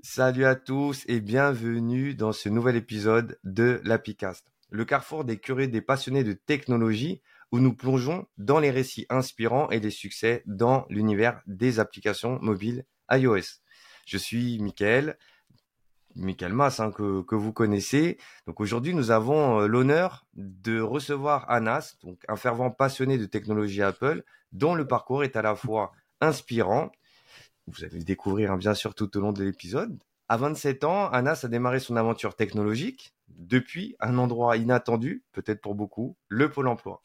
Salut à tous et bienvenue dans ce nouvel épisode de l'Apicast, le carrefour des curieux des passionnés de technologie où nous plongeons dans les récits inspirants et les succès dans l'univers des applications mobiles iOS. Je suis Mickaël, Michael Mas, hein, que, vous connaissez. Donc aujourd'hui, nous avons euh, l'honneur de recevoir Anas, un fervent passionné de technologie Apple, dont le parcours est à la fois inspirant. Vous allez le découvrir hein, bien sûr tout au long de l'épisode. À 27 ans, Anas a démarré son aventure technologique depuis un endroit inattendu, peut-être pour beaucoup, le Pôle Emploi.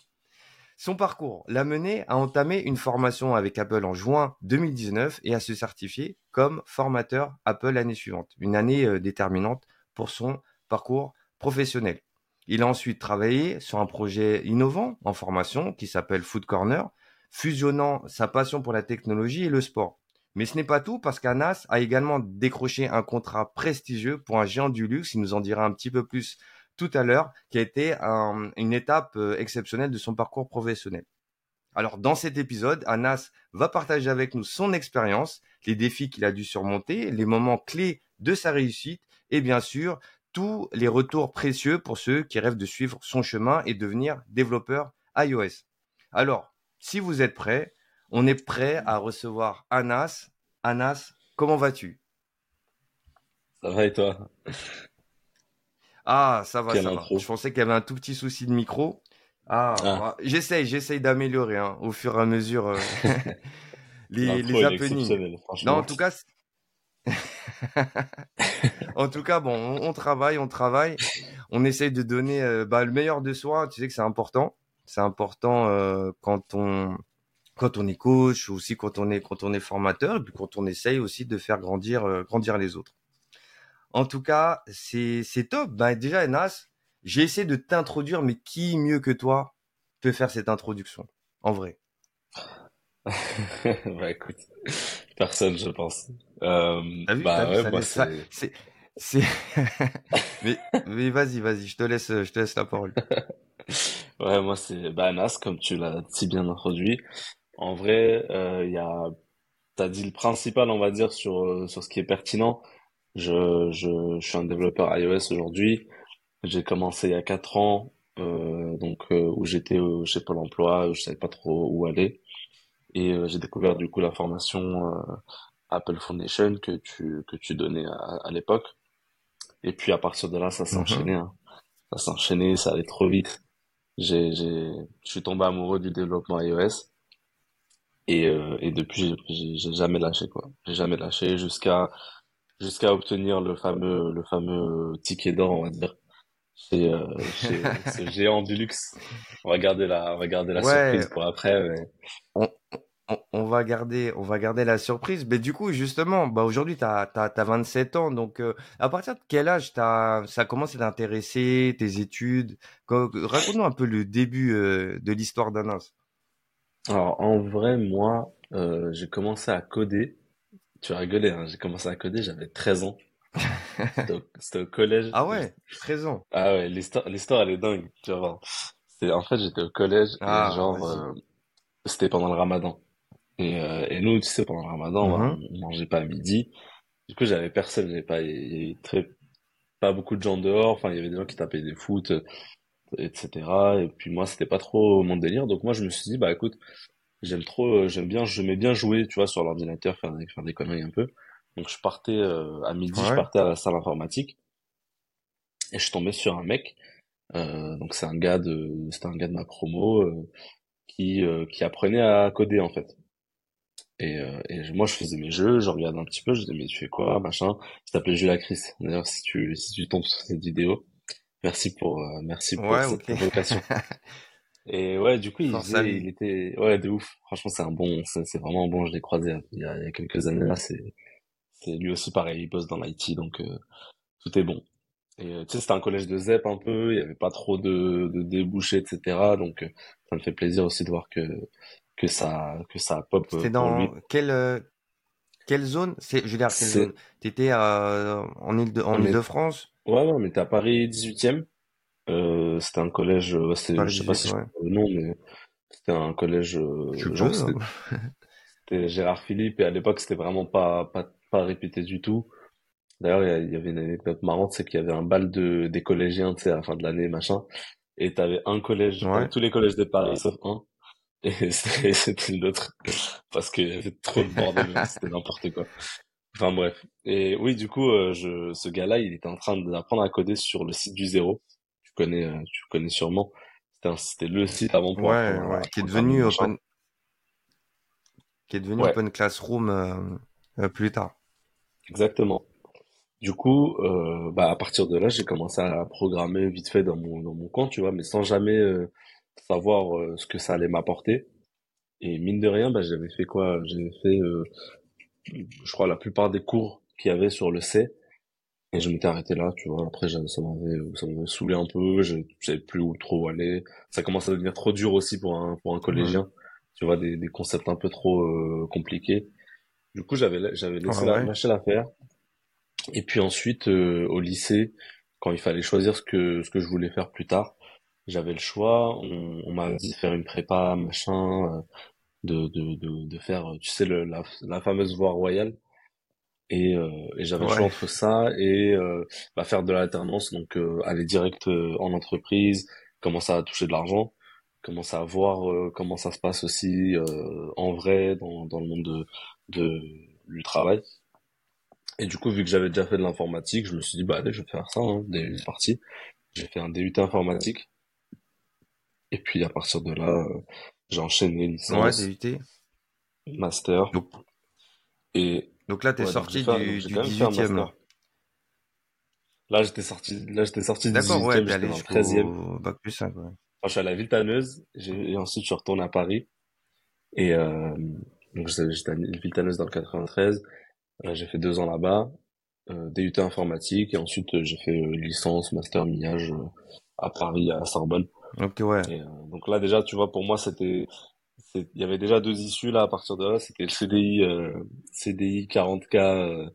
Son parcours l'a mené à entamer une formation avec Apple en juin 2019 et à se certifier comme formateur Apple l'année suivante, une année euh, déterminante pour son parcours professionnel. Il a ensuite travaillé sur un projet innovant en formation qui s'appelle Food Corner, fusionnant sa passion pour la technologie et le sport. Mais ce n'est pas tout parce qu'Anas a également décroché un contrat prestigieux pour un géant du luxe. Il nous en dira un petit peu plus tout à l'heure, qui a été une étape euh, exceptionnelle de son parcours professionnel. Alors dans cet épisode, Anas va partager avec nous son expérience, les défis qu'il a dû surmonter, les moments clés de sa réussite et bien sûr tous les retours précieux pour ceux qui rêvent de suivre son chemin et devenir développeur iOS. Alors, si vous êtes prêts, on est prêt à recevoir Anas. Anas, comment vas-tu? Ça va et toi? Ah, ça va, ça va. Je pensais qu'il y avait un tout petit souci de micro. Ah, ah. j'essaye, j'essaye d'améliorer hein, au fur et à mesure euh, les, les happenings. Non, en tout cas, en tout cas, bon, on, travaille, on travaille, on essaye de donner euh, bah, le meilleur de soi. Tu sais que c'est important. C'est important euh, quand on quand on est coach, aussi quand on est quand on est formateur, et puis quand on essaye aussi de faire grandir grandir les autres. En tout cas, c'est top. Ben, déjà, Nas, j'ai essayé de t'introduire, mais qui mieux que toi peut faire cette introduction, en vrai? Bah écoute, personne, je pense. Euh, bah ouais, c'est... mais, mais vas-y, vas-y, je te laisse, je te laisse la parole. ouais, moi c'est bah, Nas, comme tu l'as si bien introduit. En vrai, euh, y a, t'as dit le principal, on va dire, sur euh, sur ce qui est pertinent. Je, je, je suis un développeur iOS aujourd'hui. J'ai commencé il y a quatre ans, euh, donc euh, où j'étais euh, chez Pôle Emploi, je savais pas trop où aller, et j'ai découvert du coup la formation Apple Foundation que tu que tu donnais à, à l'époque. Et puis à partir de là, ça s'est mhm. enchaîné. Hein. Ça s'est enchaîné, ça allait trop vite. J'ai j'ai je suis tombé amoureux du développement iOS. Et, et depuis, j'ai jamais lâché quoi. J'ai jamais lâché jusqu'à jusqu'à obtenir le fameux le fameux ticket d'or, on va dire. C'est euh, ce géant du luxe. On va garder la on va garder la surprise pour après. On, on, va garder on va garder la surprise. Mais du coup justement, bah aujourd'hui tu as, as, 27 ans, donc euh, à partir de quel âge as, ça a commencé à t'intéresser, tes études? Raconte-nous un peu le début euh, de l'histoire d'Anas. Alors en vrai, moi, euh, j'ai commencé à coder tu vas rigoler, hein. J'ai commencé à coder, j'avais 13 ans. C'était au, collège. Ah ouais, 13 ans. Ah ouais, l'histoire, l'histoire elle est dingue, tu vas voir. C'est, en fait, j'étais au collège, ah, genre, euh, c'était pendant le ramadan. Et, euh, et nous, tu sais, pendant le ramadan, on, mm-hmm. mangeait pas à midi. Du coup, j'avais personne, j'avais pas, il y avait très, pas beaucoup de gens dehors, enfin, il y avait des gens qui tapaient des foot, etc. Et puis moi, c'était pas trop mon délire. Donc moi, je me suis dit, bah écoute, J'aime trop, euh, j'aime bien, j'aimais bien jouer, tu vois, sur l'ordinateur, faire des, faire des conneries un peu. Donc je partais euh, à midi, je partais à la salle informatique et je tombais sur un mec. Euh, donc c'est un gars de, c'était un gars de ma promo euh, qui euh, qui apprenait à coder en fait. Et, et moi je faisais mes jeux, je regardais un petit peu, je disais mais tu fais quoi, machin. Il s'appelait Jules Chris. D'ailleurs si tu si tu tombes sur cette vidéo, merci pour merci pour cette invocation. Et ouais, du coup, il, il était, ouais, de ouf. Franchement, c'est un bon, c'est vraiment un bon. Je l'ai croisé il y, a, il y a quelques années là. C'est, lui aussi pareil. Il bosse dans l'IT, donc euh, tout est bon. Et euh, tu sais, c'était un collège de ZEP un peu. Il y avait pas trop de, de débouchés, etc. Donc, euh, ça me fait plaisir aussi de voir que que ça que ça pop. C'est dans quelle quelle zone? C'est, je veux dire, quelle zone? T'étais en Ile de en Île-de-France? Ouais, ouais, on était à Paris 18e. Euh, c'était un collège, euh, je sais pas si je le nom, mais c'était un collège, euh, genre, hein. c'était Gérard Philippe, et à l'époque, c'était vraiment pas, pas, pas répété du tout. D'ailleurs, il y, avait une anecdote marrante, c'est qu'il y avait un bal de, des collégiens, tu sais, à la fin de l'année, machin. Et t'avais un collège, tous les collèges de Paris, sauf un. Et c'était l'autre. Parce qu'il y avait trop de bordel, c'était n'importe quoi. Enfin bref. Et oui, du coup, euh, je, ce gars-là, il était en train d'apprendre à coder sur le site du zéro. Tu connais, euh, tu connais sûrement. C'était le site avant pour ouais, ouais, qui est devenu open, qui est devenu open classroom euh, plus tard. Exactement. Du coup, bah à partir de là, j'ai commencé à programmer vite fait dans mon dans mon coin, tu vois, mais sans jamais savoir ce que ça allait m'apporter. Et mine de rien, bah j'avais fait quoi? J'avais fait je crois, la plupart des cours qu'il y avait sur le C. Et je m'étais arrêté là, tu vois. Après, ça m'avait, ça m'avait saoulé un peu. Je savais plus où trop aller. Ça commence à devenir trop dur aussi pour un, pour un collégien. Tu vois, des, des concepts un peu trop euh, compliqués. Du coup, j'avais, j'avais laissé la, lâché l'affaire. Et puis ensuite, euh, au lycée, quand il fallait choisir ce que, ce que je voulais faire plus tard, j'avais le choix. On, on m'a dit de faire une prépa, machin. Euh, de, de, de, de faire, tu sais, le, la, la fameuse voie royale. Et, euh, et j'avais le choix entre ça et euh, bah, faire de l'alternance, donc euh, aller direct euh, en entreprise, commencer à toucher de l'argent, commencer à voir euh, comment ça se passe aussi en vrai dans, dans le monde de, de, du travail. Et du coup, vu que j'avais déjà fait de l'informatique, je me suis dit, bah allez, je vais faire ça, hein, c'est parti. J'ai fait un DUT informatique. Et puis à partir de là, j'ai enchaîné licence, DUT. master. Donc, et donc là, t'es sorti du, du 18e. Là, j'étais sorti, là, j'étais sorti du 18e, ouais, j'étais dans le 13e. Bac plus 5, ouais. je suis à Villetaneuse, et ensuite je suis retourné à Paris. Et euh, donc j'étais à Villetaneuse dans le 93. j'ai fait deux ans là-bas, euh, DUT informatique, et ensuite j'ai fait euh, licence, master, millage euh, à Paris, à Sorbonne. Ok, ouais. Et, euh, donc là, déjà, tu vois, pour moi, c'était, il y avait déjà deux issues là à partir de là. C'était le CDI, euh, CDI 40K euh,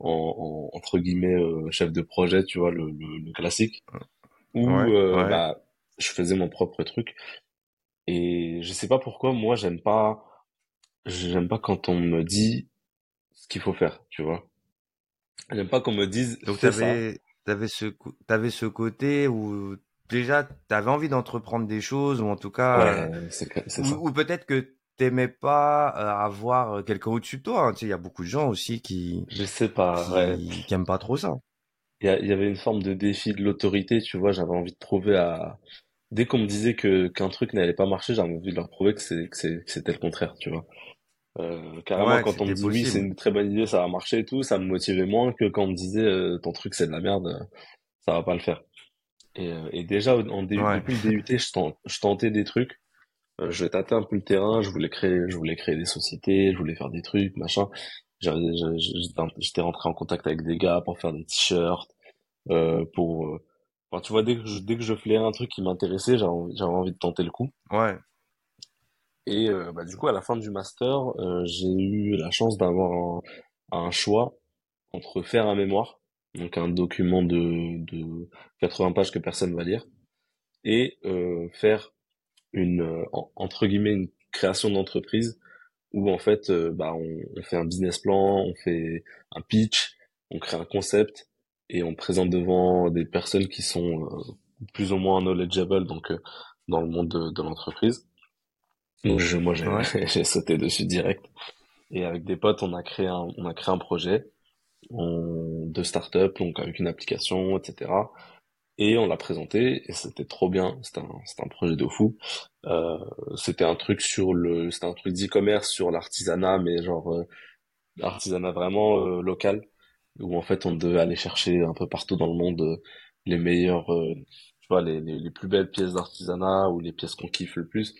en, en, entre guillemets euh, chef de projet, tu vois, le, le, le classique. Où euh, bah, je faisais mon propre truc. Et je sais pas pourquoi, moi, j'aime pas, j'aime pas quand on me dit ce qu'il faut faire, tu vois. J'aime pas qu'on me dise. Donc t'avais, t'avais ce, t'avais ce côté où déjà, tu avais envie d'entreprendre des choses, ou en tout cas, euh, ou, peut-être que t'aimais pas euh, avoir euh, quelqu'un au-dessus de toi. Hein. Tu sais, il y a beaucoup de gens aussi qui, je sais pas, qui, aiment pas trop ça. Il y, avait une forme de défi de l'autorité, tu vois. J'avais envie de prouver à, dès qu'on me disait que qu'un truc n'allait pas marcher, j'avais envie de leur prouver que c'est que c'était le contraire, tu vois. Euh, carrément, quand on me dit oui, c'est une très bonne idée, ça va marcher et tout, ça me motivait moins que quand on me disait ton truc c'est de la merde, ça va pas le faire. Et, euh, et déjà, en depuis le DUT, je, je tentais des trucs. Euh, je tâtais un peu le terrain, je voulais créer, je voulais créer des sociétés, je voulais faire des trucs, machin. J'étais rentré en contact avec des gars pour faire des t-shirts, euh, pour, euh, enfin, tu vois, dès que je, dès que je flairais un truc qui m'intéressait, j'avais envie de tenter le coup. Ouais. Et euh, bah, du coup, à la fin du master, euh, j'ai eu la chance d'avoir un, un, choix entre faire un mémoire donc un document de, de 80 pages que personne va lire, et euh, faire une euh, entre guillemets une création d'entreprise où en fait euh, bah on, fait un business plan, on fait un pitch, on crée un concept et on présente devant des personnes qui sont plus ou moins knowledgeable donc dans le monde de, de l'entreprise. Donc je, moi j'ai sauté dessus direct. Et avec des potes on a créé un on a créé un projet de start-up, donc avec une application, etc. Et on l'a présenté et c'était trop bien. C'était un, un projet de fou. Euh, c'était un truc sur le, c'était un truc d'e-commerce sur l'artisanat, mais genre euh, l'artisanat vraiment euh, local, où en fait on devait aller chercher un peu partout dans le monde euh, les meilleurs, tu vois, les, les, les, plus belles pièces d'artisanat ou les pièces qu'on kiffe le plus.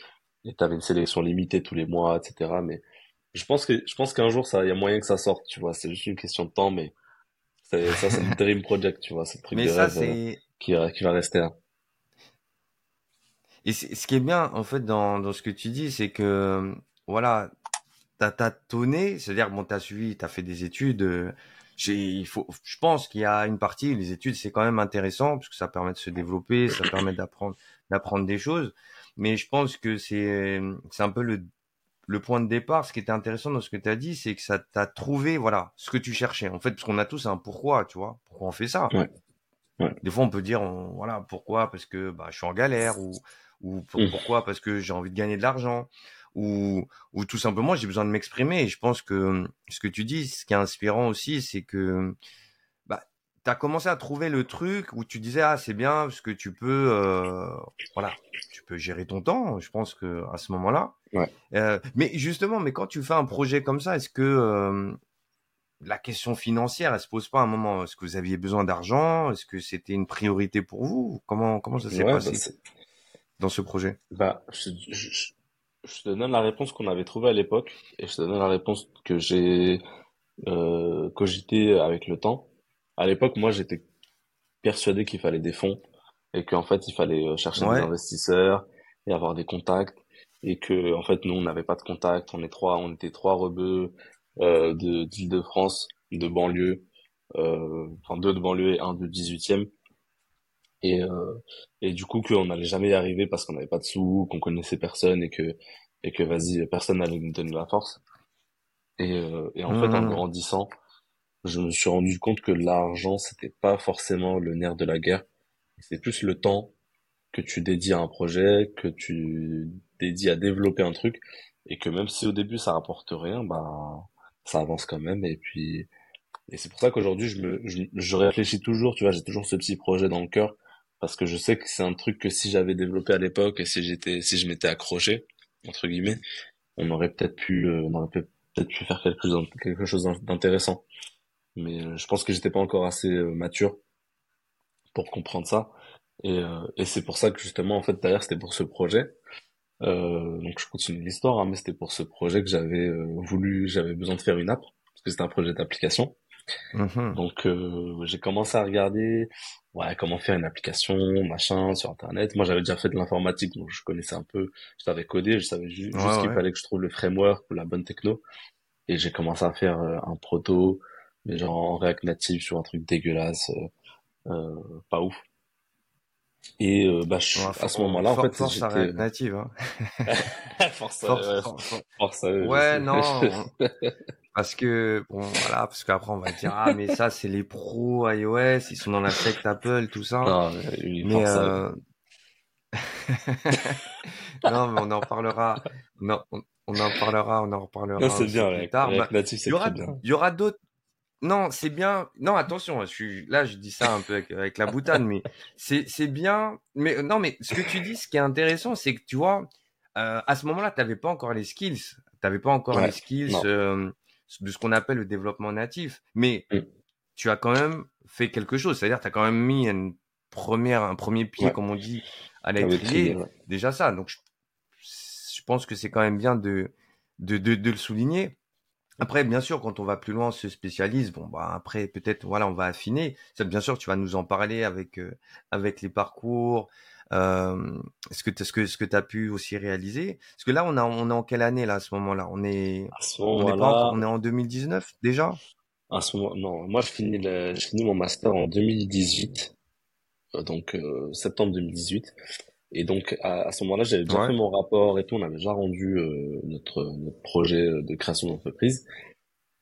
Et t'avais une sélection limitée tous les mois, etc. Mais je pense que je pense qu'un jour ça, il y a moyen que ça sorte, tu vois. C'est juste une question de temps, mais ça, c'est le dream project, tu vois. C'est le truc de rêve euh, qui, qui va rester là. Et ce qui est bien, en fait, dans, dans ce que tu dis, c'est que, voilà, t'as tâtonné, c'est-à-dire, bon, t'as suivi, t'as fait des études, euh, il faut, je pense qu'il y a une partie, les études, c'est quand même intéressant, parce que ça permet de se développer, ça permet d'apprendre, d'apprendre des choses, mais je pense que c'est, c'est un peu le le point de départ, ce qui était intéressant dans ce que tu as dit, c'est que ça t'a trouvé, voilà, ce que tu cherchais. En fait, parce qu'on a tous un pourquoi, tu vois, pourquoi on fait ça? Des fois, on peut dire, voilà, pourquoi? Parce que bah, je suis en galère, ou, ou mmh. pourquoi? Parce que j'ai envie de gagner de l'argent, ou, ou tout simplement, j'ai besoin de m'exprimer. Et je pense que ce que tu dis, ce qui est inspirant aussi, c'est que tu as commencé à trouver le truc où tu disais ah c'est bien parce que tu peux euh, voilà tu peux gérer ton temps je pense que à ce moment-là. Ouais. euh, mais justement mais quand tu fais un projet comme ça est-ce que euh, la question financière elle se pose pas à un moment? Est-ce que vous aviez besoin d'argent? Est-ce que c'était une priorité pour vous? Comment comment ça s'est passé bah, dans ce projet? Bah je, je, je, te donne la réponse qu'on avait trouvée à l'époque et je te donne la réponse que j'ai euh, cogité avec le temps à l'époque, moi, j'étais persuadé qu'il fallait des fonds et qu'en fait, il fallait euh, chercher des investisseurs et avoir des contacts et que en fait, nous, on n'avait pas de contacts. On est trois, on était trois rebeux euh, de d'Île-de-France, de banlieue, euh, enfin deux de banlieue et un de 18e. Et, euh, et du coup, qu'on n'allait jamais y arriver parce qu'on n'avait pas de sous, qu'on connaissait personne et que, et que vas-y, personne n'allait nous donner la force. Et, euh, et en fait, en mmh. grandissant, je me suis rendu compte que l'argent, c'était pas forcément le nerf de la guerre. C'est plus le temps que tu dédies à un projet, que tu dédies à développer un truc, et que même si au début ça rapporte rien, bah ça avance quand même. Et puis, et c'est pour ça qu'aujourd'hui je me, je, réfléchis toujours, tu vois, j'ai toujours ce petit projet dans le cœur, parce que je sais que c'est un truc que si j'avais développé à l'époque et si j'étais, si je m'étais accroché entre guillemets, on aurait peut-être pu, euh, on aurait peut-être pu faire quelque chose, quelque chose d'intéressant mais euh, je pense que j'étais pas encore assez euh, mature pour comprendre ça. Et, euh, et c'est pour ça que justement, en fait, d'ailleurs, c'était pour ce projet. Euh, donc je continue l'histoire, hein, mais c'était pour ce projet que j'avais voulu, j'avais besoin de faire une app, parce que c'était un projet d'application. Mm-hmm. Donc j'ai commencé à regarder ouais, comment faire une application, machin, sur Internet. Moi j'avais déjà fait de l'informatique, donc je connaissais un peu, je savais coder, je savais juste, qu'il fallait que je trouve le framework ou la bonne techno. Et j'ai commencé à faire un proto, mais genre en React Native sur un truc dégueulasse, euh, euh pas ouf. Et euh, bah, je, à ce moment-là, en fait, force à React Native. Hein. force, ouais, force, ouais, non. parce que bon, voilà, parce qu'après on va dire ah mais ça c'est les pros iOS, ils sont dans la secte Apple, tout ça. Non, mais euh... non, mais on en parlera. Non, on, en parlera, on en reparlera. c'est bien, React, tard. React Native, c'est bien. Il y aura d'autres non, c'est bien. Non, attention, je suis là, je dis ça un peu avec, la boutade, mais c'est bien. Mais non, mais ce que tu dis, ce qui est intéressant, c'est que tu vois, euh, à ce moment-là, tu n'avais pas encore les skills, tu n'avais pas encore les skills euh, de ce qu'on appelle le développement natif, mais mm. tu as quand même fait quelque chose. C'est-à-dire, tu as quand même mis une première, un premier pied, comme on dit, à l'étrier. Déjà ça. Donc, je, je pense que c'est quand même bien de de, de, de le souligner. Après, bien sûr, quand on va plus loin, on se spécialise. Bon, bah après, peut-être, voilà, on va affiner. Ça, bien sûr, tu vas nous en parler avec euh, avec les parcours. Euh, ce que ce que ce que tu as pu aussi réaliser. Parce que là, on a on est en quelle année là à ce moment-là? On est on est pas on est en 2019 déjà? À ce moment, non, moi je finis le, je finis mon master en 2018, euh, donc euh, septembre 2018. Et donc à, ce moment-là, j'avais déjà fait mon rapport et tout, on avait déjà rendu euh, notre, notre projet de création d'entreprise.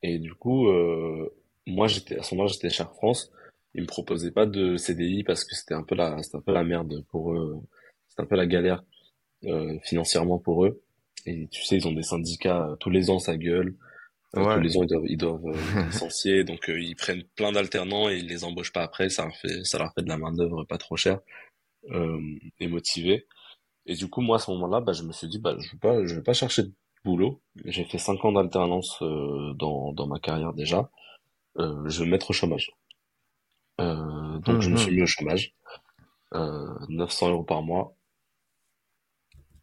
Et du coup, euh, moi j'étais à ce moment-là, j'étais chez Air France. Ils me proposaient pas de CDI parce que c'était un peu la, c'était un peu la merde pour eux. C'était un peu la galère euh, financièrement pour eux. Et tu sais, ils ont des syndicats tous les ans, ça gueule. Tous les ans, ils doivent, ils doivent licencier, donc ils prennent plein d'alternants et ils les embauchent pas après. Ça leur fait, ça leur fait de la main d'œuvre pas trop chère euh, et motivé. Et du coup, moi, à ce moment-là, bah, je me suis dit, bah, je vais pas, je vais pas chercher de boulot. J'ai fait cinq ans d'alternance euh, dans, dans ma carrière déjà. Euh, je vais me mettre au chômage. Euh, donc, je me suis mhm. mis au chômage. Euh, 900 euros par mois.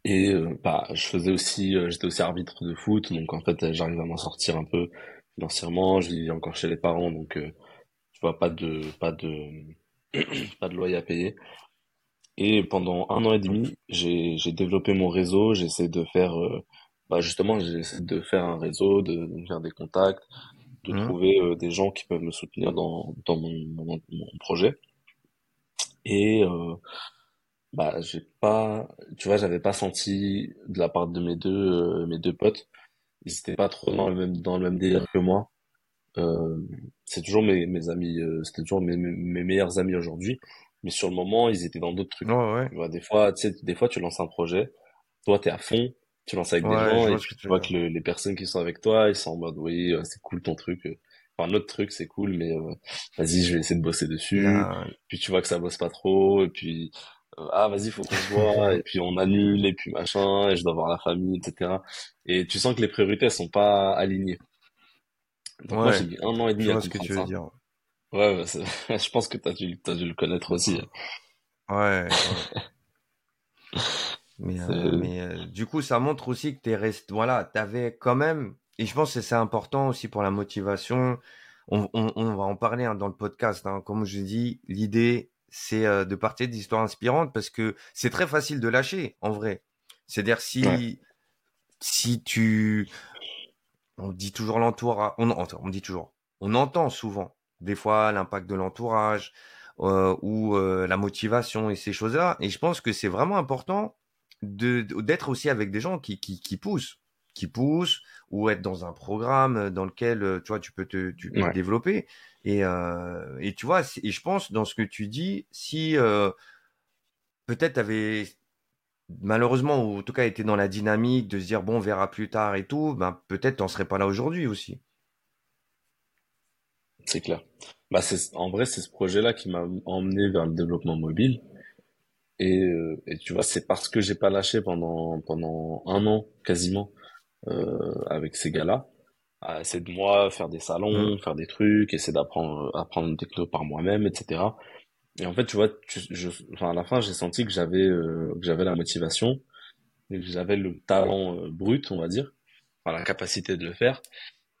Et euh, bah, je faisais aussi, euh, j'étais aussi arbitre de foot, donc en fait, j'arrive à m'en sortir un peu financièrement. Je vis encore chez les parents, donc tu vois pas de, pas de, pas de loyer à payer. Et pendant un an et demi, j'ai j'ai développé mon réseau. J'essaie de faire, euh, bah justement, j'essaie de faire un réseau, de, de faire des contacts, de mmh. trouver euh, des gens qui peuvent me soutenir dans dans mon, mon, mon projet. Et euh, bah, j'ai pas, tu vois, j'avais pas senti de la part de mes deux, euh, mes deux potes. Ils étaient pas trop dans le même, dans le même délire que moi. Euh, c'est toujours mes, mes amis, euh, c'était toujours mes, mes, meilleurs amis aujourd'hui. Mais sur le moment, ils étaient dans d'autres trucs. ouais. Tu vois, des fois, tu sais, des fois, tu lances un projet. Toi, t'es à fond. Tu lances avec des gens et tu vois que les personnes qui sont avec toi, ils sont en mode, oui, c'est cool ton truc. Enfin, notre truc, c'est cool, mais vas-y, je vais essayer de bosser dessus. Puis tu vois que ça bosse pas trop. Et puis, euh, ah vas-y faut qu'on se voit et puis on annule et puis machin et je dois voir la famille etc et tu sens que les priorités sont pas alignées donc moi j'ai mis un an et demi à ce que tu veux dire ouais, je pense que t'as dû as dû le connaître aussi ouais, mais, euh, mais euh, du coup ça montre aussi que t'es resté voilà t'avais quand même et je pense que c'est important aussi pour la motivation. On, on, on va en parler hein, dans le podcast hein. comme je dis l'idée c'est euh, de partir d'histoires inspirantes parce que c'est très facile de lâcher en vrai. C'est-à-dire si si tu on dit toujours l'entourage, on, on dit toujours, on entend souvent des fois l'impact de l'entourage euh, ou euh, la motivation et ces choses-là. Et je pense que c'est vraiment important de d'être aussi avec des gens qui, qui, qui poussent qui poussent ou être dans un programme dans lequel tu vois tu peux te, tu peux te développer et, euh, et tu vois, et je pense dans ce que tu dis, si euh, peut-être tu avais malheureusement, ou en tout cas été dans la dynamique de se dire bon, on verra plus tard et tout, ben peut-être t'en serais pas là aujourd'hui aussi. C'est clair. Bah c'est en vrai c'est ce projet-là qui m'a emmené vers le développement mobile. Et, euh, et tu vois, c'est parce que j'ai pas lâché pendant pendant un an quasiment euh, avec ces gars-là à essayer de moi faire des salons, mm. faire des trucs, essayer d'apprendre apprendre une techno par moi-même, etc. Et en fait, tu vois, je, enfin, à la fin, j'ai senti que j'avais euh, que j'avais la motivation, que j'avais le talent euh, brut, on va dire, enfin, la capacité de le faire,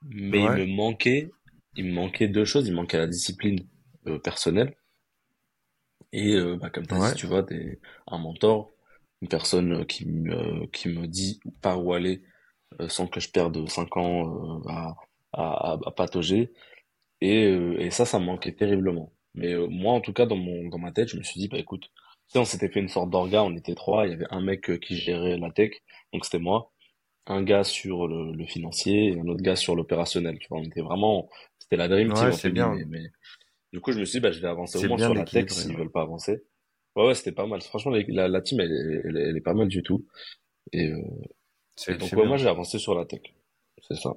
mais il me manquait, il me manquait deux choses, il me manquait la discipline euh, personnelle et bah, comme tu tu vois, des, un mentor, une personne qui me qui me dit par où aller euh, sans que je perde 5 ans euh, à, à, à, patauger. Et, euh, et ça, ça me manquait terriblement. Mais moi, en tout cas, dans mon dans ma tête, je me suis dit, bah écoute, tu sais, on s'était fait une sorte d'orga, on était trois, il y avait un mec qui gérait la tech, donc c'était moi, un gars sur le, le, financier et un autre gars sur l'opérationnel. Tu vois, on était vraiment, c'était la dream team. Ouais, c'est bien. Mais, du coup, je me suis dit, bah je vais avancer au moins sur la tech s'ils veulent pas avancer. Ouais, ouais, c'était pas mal. Franchement, la, la team, elle, elle, elle, est pas mal du tout. Et, euh, donc moi j'ai avancé sur la tech, c'est ça.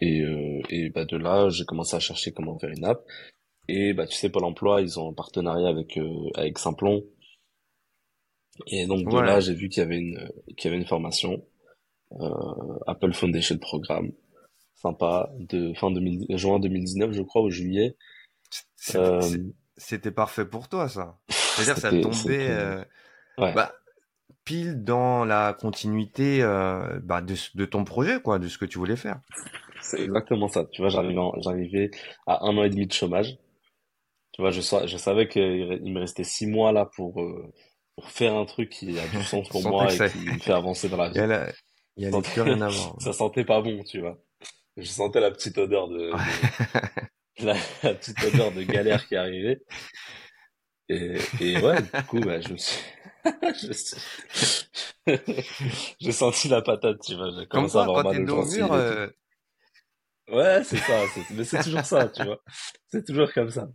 Et, euh, et bah de là j'ai commencé à chercher comment faire une app. Et bah tu sais Pôle Emploi ils ont un partenariat avec euh, avec Simplon. Et donc de là j'ai vu qu'il y avait une qu'il y avait une formation euh, Apple Foundation Programme sympa de fin 2000, juin 2019 je crois au juillet. Euh, c'était parfait pour toi ça. C'est-à-dire ça tombait. Euh, ouais. Bah, pile dans la continuité euh, bah, de, de, ton projet, quoi, de ce que tu voulais faire. C'est exactement ça. Tu vois, j'arrivais, à un an et demi de chômage. Tu vois, je, je savais qu'il me restait six mois là pour, pour faire un truc qui a du sens pour moi et qui me fait avancer dans la vie. Il y a, plus rien à voir. ça sentait pas bon, tu vois. Je sentais la petite odeur de, la, petite odeur de galère qui arrivait. Et, et ouais, du coup, bah, je me suis, J'ai senti la patate, tu vois. Comme ça, quand t'es dos au mur. Euh, ouais, c'est ça. Mais c'est toujours ça, tu vois. C'est toujours comme ça.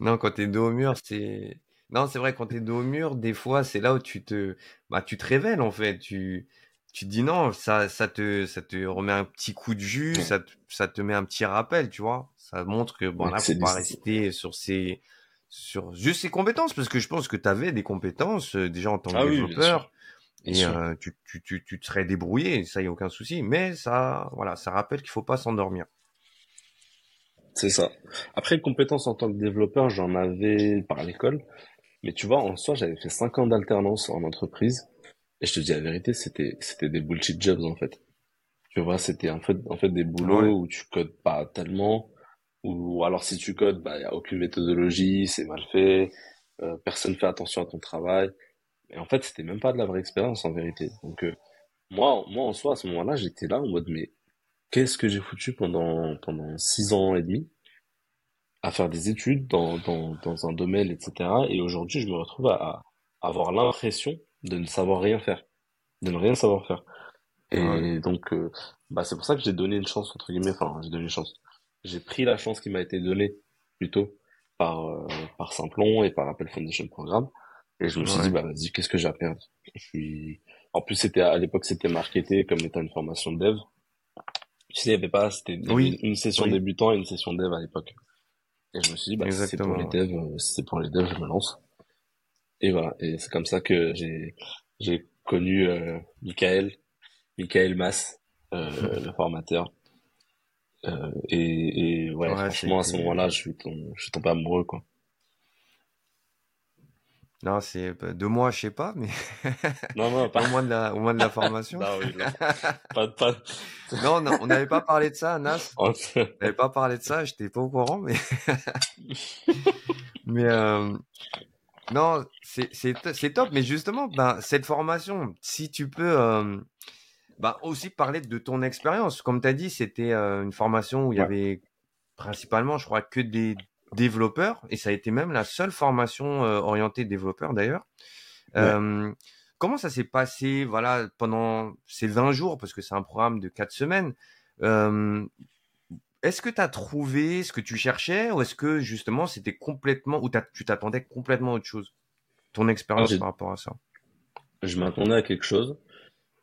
non, quand t'es dos au mur, c'est. Non, c'est vrai, quand t'es dos au mur, des fois, c'est là où tu te, bah, tu te révèles, en fait. Tu, tu te dis non, ça, ça te, ça te remet un petit coup de jus, ça, te, ça te met un petit rappel, tu vois. Ça montre que, bon, là, faut pas rester sur ces, sur juste ses compétences parce que je pense que tu avais des compétences euh, déjà en tant que ah développeur et euh, tu, tu, tu, tu te serais débrouillé, ça y a aucun souci, mais ça voilà, ça rappelle qu'il faut pas s'endormir. C'est ça. Après compétences en tant que développeur, j'en avais par l'école, mais tu vois en soi, j'avais fait 5 ans d'alternance en entreprise et je te dis la vérité, c'était c'était des bullshit jobs en fait. Tu vois, c'était en fait en fait des boulots où tu codes pas tellement ou alors si tu codes, bah, il n'y a aucune méthodologie, c'est mal fait, euh, personne fait attention à ton travail. Et en fait, c'était même pas de la vraie expérience en vérité. Donc euh, moi, moi en soi, à ce moment-là, j'étais là en mode mais qu'est-ce que j'ai foutu pendant pendant six ans et demi à faire des études dans, dans, dans un domaine, etc. Et aujourd'hui, je me retrouve à, avoir l'impression de ne savoir rien faire, de ne rien savoir faire. Et donc, euh, bah, c'est pour ça que j'ai donné une chance, entre guillemets, enfin, j'ai donné une chance. J'ai pris la chance qui m'a été donnée, plutôt, par, euh, par Simplon et par Apple Foundation Programme. Et je me suis dit, bah, vas-y, qu'est-ce que j'ai à perdre? Je suis, en plus, c'était, à l'époque, c'était marketé comme étant une formation de dev. Tu sais, il y avait pas, c'était une session débutant et une session dev à l'époque. Et je me suis dit, bah, c'est pour les devs, euh, c'est pour les devs, je me lance. Et voilà. Et c'est comme ça que j'ai, j'ai connu, euh, Michael, Michael Mass, euh, le formateur. Euh, et, et ouais, franchement, à ce moment-là, je suis, tombé, je suis tombé amoureux, quoi. Non, c'est bah, de moi, je sais pas, mais non, non, pas... au moins de la, au moins de la formation. non, oui, non. Pas, pas... non, non, on n'avait pas parlé de ça, Nas. on n'avait pas parlé de ça, j'étais pas au courant, mais mais euh... non, c'est top. Mais justement, ben cette formation, si tu peux. Euh... Bah, aussi parler de ton expérience. Comme tu as dit, c'était euh, une formation où il y avait principalement, je crois, que des développeur, et ça a été même la seule formation euh, orientée développeur d'ailleurs. Comment ça s'est passé voilà, pendant ces 20 jours, parce que c'est un programme de 4 semaines Est-ce que tu as trouvé ce que tu cherchais, ou est-ce que justement c'était complètement, ou tu t'attendais complètement à autre chose? Ton expérience par rapport à ça Je m'attendais à quelque chose,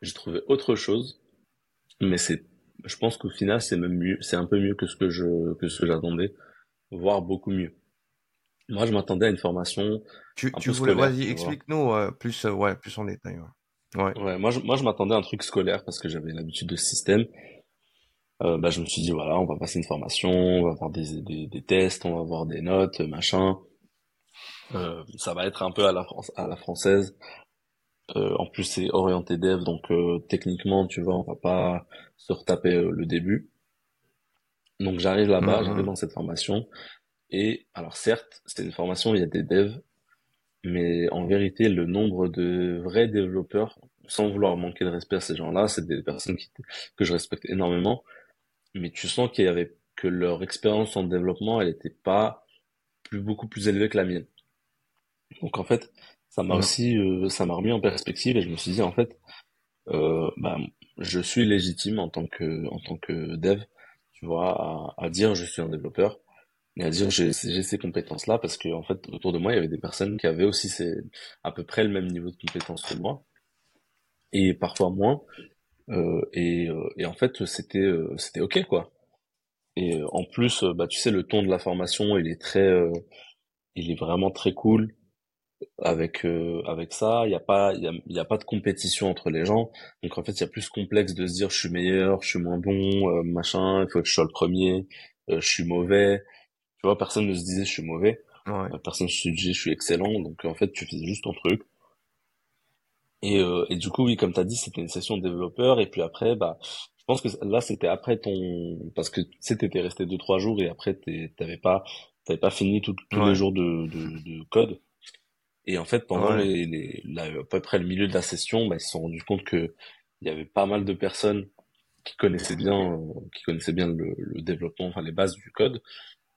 j'ai trouvé autre chose, mais c'est je pense qu'au final c'est même mieux c'est un peu mieux que ce que je que ce que j'attendais voire beaucoup mieux. Moi, je m'attendais à une formation. Tu, tu voulais, vas-y, explique-nous euh, plus, euh, ouais, plus en détail. Ouais. ouais. moi, je, moi, je m'attendais à un truc scolaire parce que j'avais l'habitude de ce système. Euh, bah, je me suis dit, voilà, on va passer une formation, on va avoir des, des, des tests, on va avoir des notes, machin. Euh, ça va être un peu à la, France, à la française. Euh, en plus, c'est orienté dev, donc techniquement, tu vois, on va pas se retaper le début. Donc j'arrive là-bas, mmh, j'arrive mmh. dans cette formation. Et alors certes, c'était une formation où il y a des devs, mais en vérité, le nombre de vrais développeurs, sans vouloir manquer de respect à ces gens-là, c'est des personnes qui, que je respecte énormément, mais tu sens qu'il y avait que leur expérience en développement, elle n'était pas plus beaucoup plus élevée que la mienne. Donc en fait, ça m'a aussi, euh, ça m'a remis en perspective et je me suis dit en fait, euh, bah, je suis légitime en tant que en tant que dev tu vois, à, dire je suis un développeur et à dire j'ai ces compétences-là parce que en fait autour de moi il y avait des personnes qui avaient aussi ces, à peu près le même niveau de compétences que moi et parfois moins et, euh, et en fait c'était euh, c'était ok quoi. Et euh, en plus bah tu sais le ton de la formation il est très il est vraiment très cool avec euh, avec ça. Il y a pas il y a, y a, pas de compétition entre les gens. Donc en fait il y a plus complexe de se dire je suis meilleur je suis moins bon euh, machin il faut que je sois le premier euh, je suis mauvais. Tu vois personne ne se disait je suis mauvais. Personne ne se disait je suis excellent. Donc en fait tu faisais juste ton truc et et du coup oui comme tu as dit c'était une session de développeur. Et puis après bah je pense que là c'était après ton parce que tu sais t'étais resté deux trois jours et après t'avais pas t'avais pas fini tous les jours de, de, de code. Et en fait, pendant les, les à peu près le milieu de la session, bah, ils se sont rendus compte que il y avait pas mal de personnes qui connaissaient bien, euh, qui connaissaient bien le, le, développement, enfin les bases du code,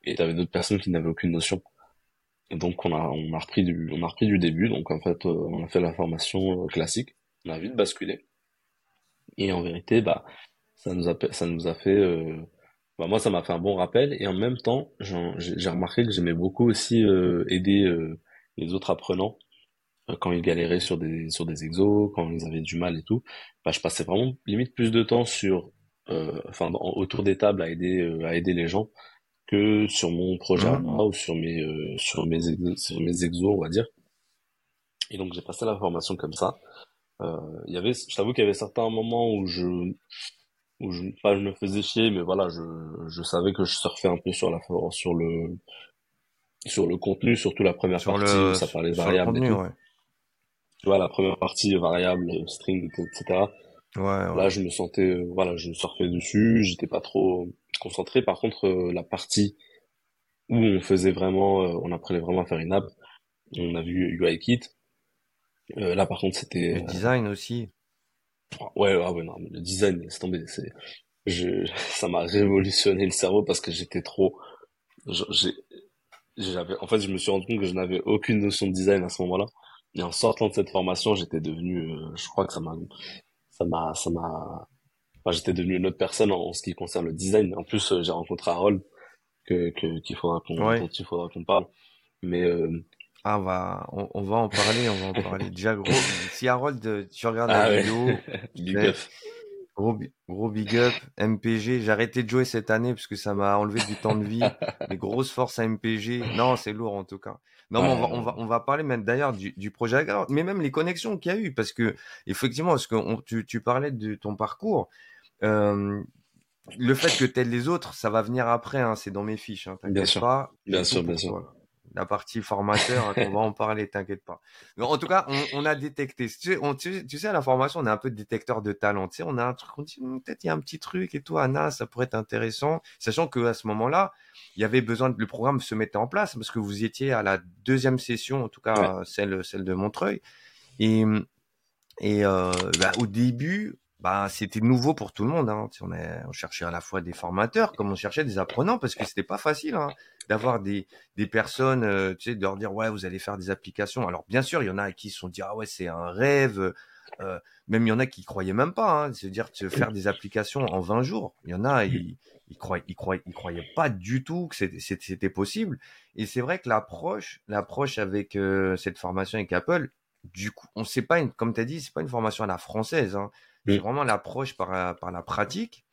et avait d'autres personnes qui n'avaient aucune notion. Donc on a on a repris du on a repris du début. Donc en fait, euh, on a fait la formation euh, classique. On a vite basculé. Et en vérité, bah ça nous a ça nous a fait bah, moi ça m'a fait un bon rappel et en même temps j'ai remarqué que j'aimais beaucoup aussi aider les autres apprenants euh, quand ils galéraient sur des sur des exos, quand ils avaient du mal et tout, bah, je passais vraiment limite plus de temps sur euh, enfin autour des tables à aider euh, à aider les gens que sur mon projet mmh. ou sur mes sur mes sur mes exos on va dire. Et donc j'ai passé la formation comme ça. Il y avait, je t'avoue qu'il y avait certains moments où je où je pas je me faisais chier mais voilà je je savais que je surfais un peu sur la sur le sur le contenu, surtout la première partie où ça parlait variable et tout. Tu vois, la première partie variable, string, etc. Ouais, Là, je me sentais, euh, voilà, je surfais dessus, j'étais pas trop concentré. Par contre, euh, la partie où on faisait vraiment, euh, on apprenait vraiment à faire une app, on a vu UIKit. là, par contre, c'était... Le design aussi. Ouais, ouais, ouais, non, le design, c'est tombé, c'est, je, ça m'a révolutionné le cerveau parce que j'étais trop, j'avais, en fait, je me suis rendu compte que je n'avais aucune notion de design à ce moment-là. Et en sortant de cette formation, j'étais devenu, euh, je crois que ça m'a, ça m'a, ça m'a, enfin, j'étais devenu une autre personne en, ce qui concerne le design. En plus, euh, j'ai rencontré Harold que, qu'il faudra qu'on, dont il faudra qu'on parle. Mais, euh, ah, on va, on, va en parler, on va en parler. Déjà, gros, si Harold, tu regardes ah la vidéo, Gros, gros big up, MPG. J'ai arrêté de jouer cette année parce que ça m'a enlevé du temps de vie. Des grosses forces à MPG. Non, c'est lourd en tout cas. Non, mais on va, on va, on va parler même d'ailleurs du, du projet mais même les connexions qu'il y a eu parce que effectivement, parce que tu, tu parlais de ton parcours. Euh, le fait que tel les autres, ça va venir après. Hein, c'est dans mes fiches. Hein, sûr. Pas, bien sûr, bien sûr la partie formateur, on va en parler, t'inquiète pas. en tout cas, on, a détecté. Tu sais, on, tu, sais, à la formation, on a un peu de détecteur de talent. Tu sais, on a un truc, on dit, hmm, peut-être il y a un petit truc et tout, Anna, ça pourrait être intéressant. Sachant que à ce moment-là, il y avait besoin de, le programme se mettait en place parce que vous étiez à la deuxième session, en tout cas, celle, celle de Montreuil. Et, et euh, bah, au début, bah, c'était nouveau pour tout le monde. Hein. On, on, cherchait à la fois des formateurs comme on cherchait des apprenants parce que c'était pas facile hein, d'avoir des, des personnes, euh, tu sais, de leur dire ouais vous allez faire des applications. Alors bien sûr il y en a qui se sont dit ah ouais c'est un rêve. Euh, même il y en a qui croyaient même pas, hein, c'est dire de faire des applications en 20 jours. Il y en a ils ils croyaient ils croyaient ils croyaient pas du tout que c'était possible. Et c'est vrai que l'approche l'approche avec euh, cette formation avec Apple, du coup on sait pas une, comme tu as dit c'est pas une formation à la française. Hein c'est vraiment l'approche par, par la pratique.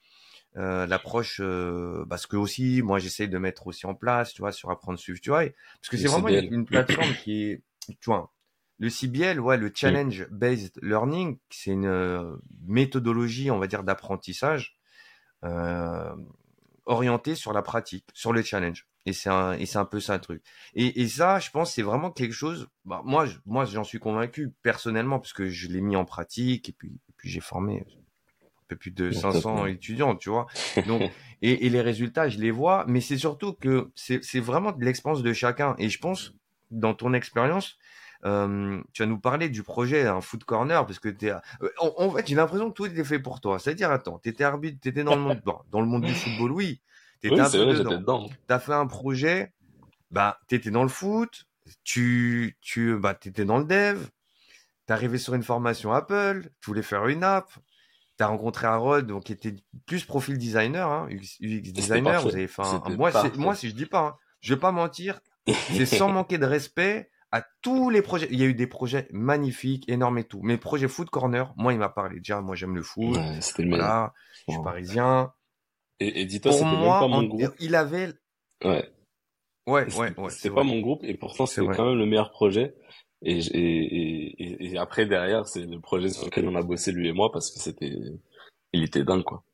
Euh, l'approche euh, parce que aussi moi j'essaye de mettre aussi en place tu vois sur apprendre suivre tu vois parce que c'est vraiment une, plateforme qui est tu vois le CBL ouais le challenge based learning c'est une euh, méthodologie on va dire d'apprentissage euh, orientée sur la pratique sur le challenge. Et c'est un et c'est un peu ça le truc. Et, et ça je pense c'est vraiment quelque chose bah, moi moi j'en suis convaincu personnellement parce que je l'ai mis en pratique et puis puis j'ai formé un peu plus de 500 étudiants, tu vois. Donc, et, les résultats, je les vois, mais c'est surtout que c'est vraiment de l'expérience de chacun. Et je pense, dans ton expérience, euh, tu vas nous parler du projet un foot corner parce que t'es euh, en, fait j'ai l'impression que tout était fait pour toi. C'est à dire attends t'étais arbitre t'étais dans le monde dans le monde du football oui. T'étais un peu dedans. T'as fait un projet bah t'étais dans le foot tu tu bah t'étais dans le dev T'es arrivé sur une formation Apple, tu voulais faire une app, t'as rencontré Harold, donc qui était plus profil designer, hein, UX, designer. Vous avez fait un, moi, moi, si je dis pas, hein, je vais pas mentir, c'est sans manquer de respect à tous les projets. Il y a eu des projets magnifiques, énormes et tout. Mais projet Foot Corner, moi, il m'a parlé. Déjà, moi, j'aime le foot. c'était voilà, je suis parisien. Et, et dis-toi, c'était même pas mon groupe. Il avait. Ouais. Ouais, ouais, ouais. C'était pas mon groupe et pourtant c'est quand même le meilleur projet. Et, et, et, après, derrière, c'est le projet sur lequel on a bossé, lui et moi, parce que c'était, il était dingue, quoi.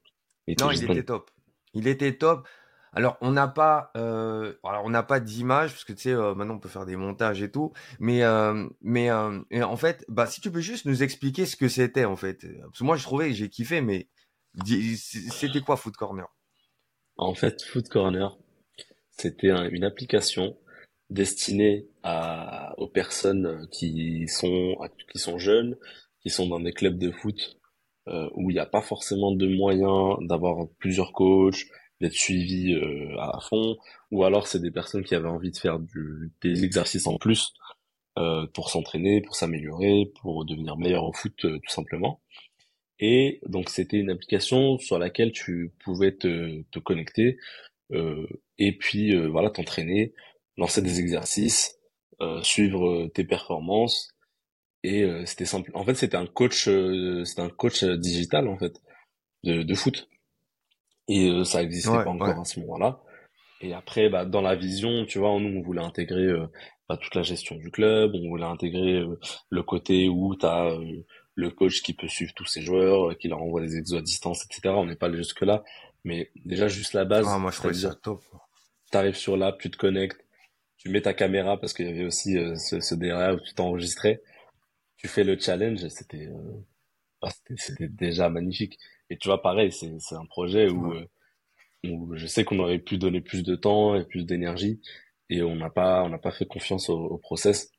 non, il était top. Il était top. Alors, on n'a pas, euh, alors on n'a pas d'image parce que tu sais, euh, maintenant on peut faire des montages et tout. Mais, euh, mais euh, en fait, bah si tu peux juste nous expliquer ce que c'était en fait. Parce que moi, je trouvais, j'ai kiffé, mais c'était quoi Food Corner? En fait, Food Corner, c'était une application destiné à, aux personnes qui sont, qui sont jeunes, qui sont dans des clubs de foot euh, où il n'y a pas forcément de moyens d'avoir plusieurs coachs, d'être suivi euh, à fond, ou alors c'est des personnes qui avaient envie de faire du, des exercices en plus euh, pour s'entraîner, pour s'améliorer, pour devenir meilleur au foot tout simplement. Et donc c'était une application sur laquelle tu pouvais te, te connecter et puis voilà t'entraîner lancer des exercices, euh, suivre euh, tes performances et euh, c'était simple. En fait, c'était un coach, c'était un coach digital en fait de, de foot et ça existait pas encore à ce moment-là. Et après, bah, dans la vision, tu vois, nous on voulait intégrer bah, toute la gestion du club, on voulait intégrer le côté où tu as le coach qui peut suivre tous ses joueurs, qui leur envoie des exos à distance, etc. On n'est pas allé jusque là, mais déjà juste la base. Ah, moi je ça top. T'arrives sur l'app, tu te connectes, tu mets ta caméra parce qu'il y avait aussi euh, ce, ce DRA où tu t'enregistrais. Tu fais le challenge, c'était euh, bah, c'était déjà magnifique. Et tu vois, pareil, c'est c'est un projet où, euh, où je sais qu'on aurait pu donner plus de temps et plus d'énergie et on n'a pas on n'a pas fait confiance au, au process.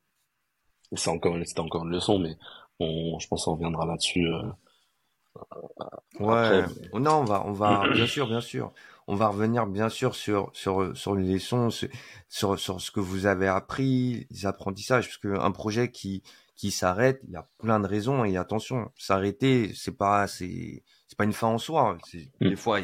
C'est encore c'était encore une leçon, mais on, je pense qu'on reviendra là-dessus Ouais, non, on va, on va, bien sûr, bien sûr, on va revenir bien sûr sur sur sur les leçons, sur sur ce que vous avez appris, les apprentissages, parce qu'un projet qui qui s'arrête, il y a plein de raisons et attention, s'arrêter, c'est pas c'est c'est pas une fin en soi. Mm. Des fois,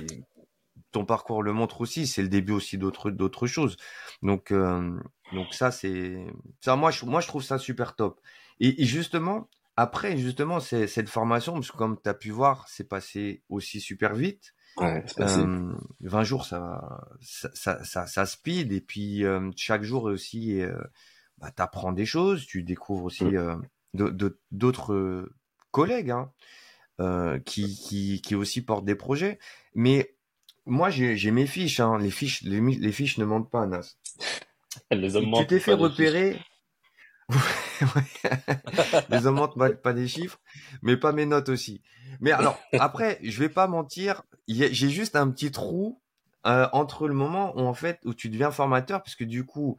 ton parcours le montre aussi, c'est le début aussi d'autres d'autres choses. Donc euh, donc ça c'est ça moi je moi je trouve ça super top. Et, justement après justement cette formation parce que comme tu as pu voir, c'est passé aussi super vite. Ouais, euh, 20 jours ça ça, ça, ça, speed et puis euh, chaque jour aussi euh, bah, tu apprends des choses, tu découvres aussi mm. d'autres collègues hein, qui, qui, qui aussi portent des projets. Mais moi, j'ai mes fiches, hein. les fiches, les, les, fiches ne mentent pas, Nas. Les hommes tu t'es fait repérer. les mentent pas des chiffres, mais pas mes notes aussi. Mais alors, après, je vais pas mentir, j'ai juste un petit trou euh, entre le moment où en fait où tu deviens formateur, parce que du coup,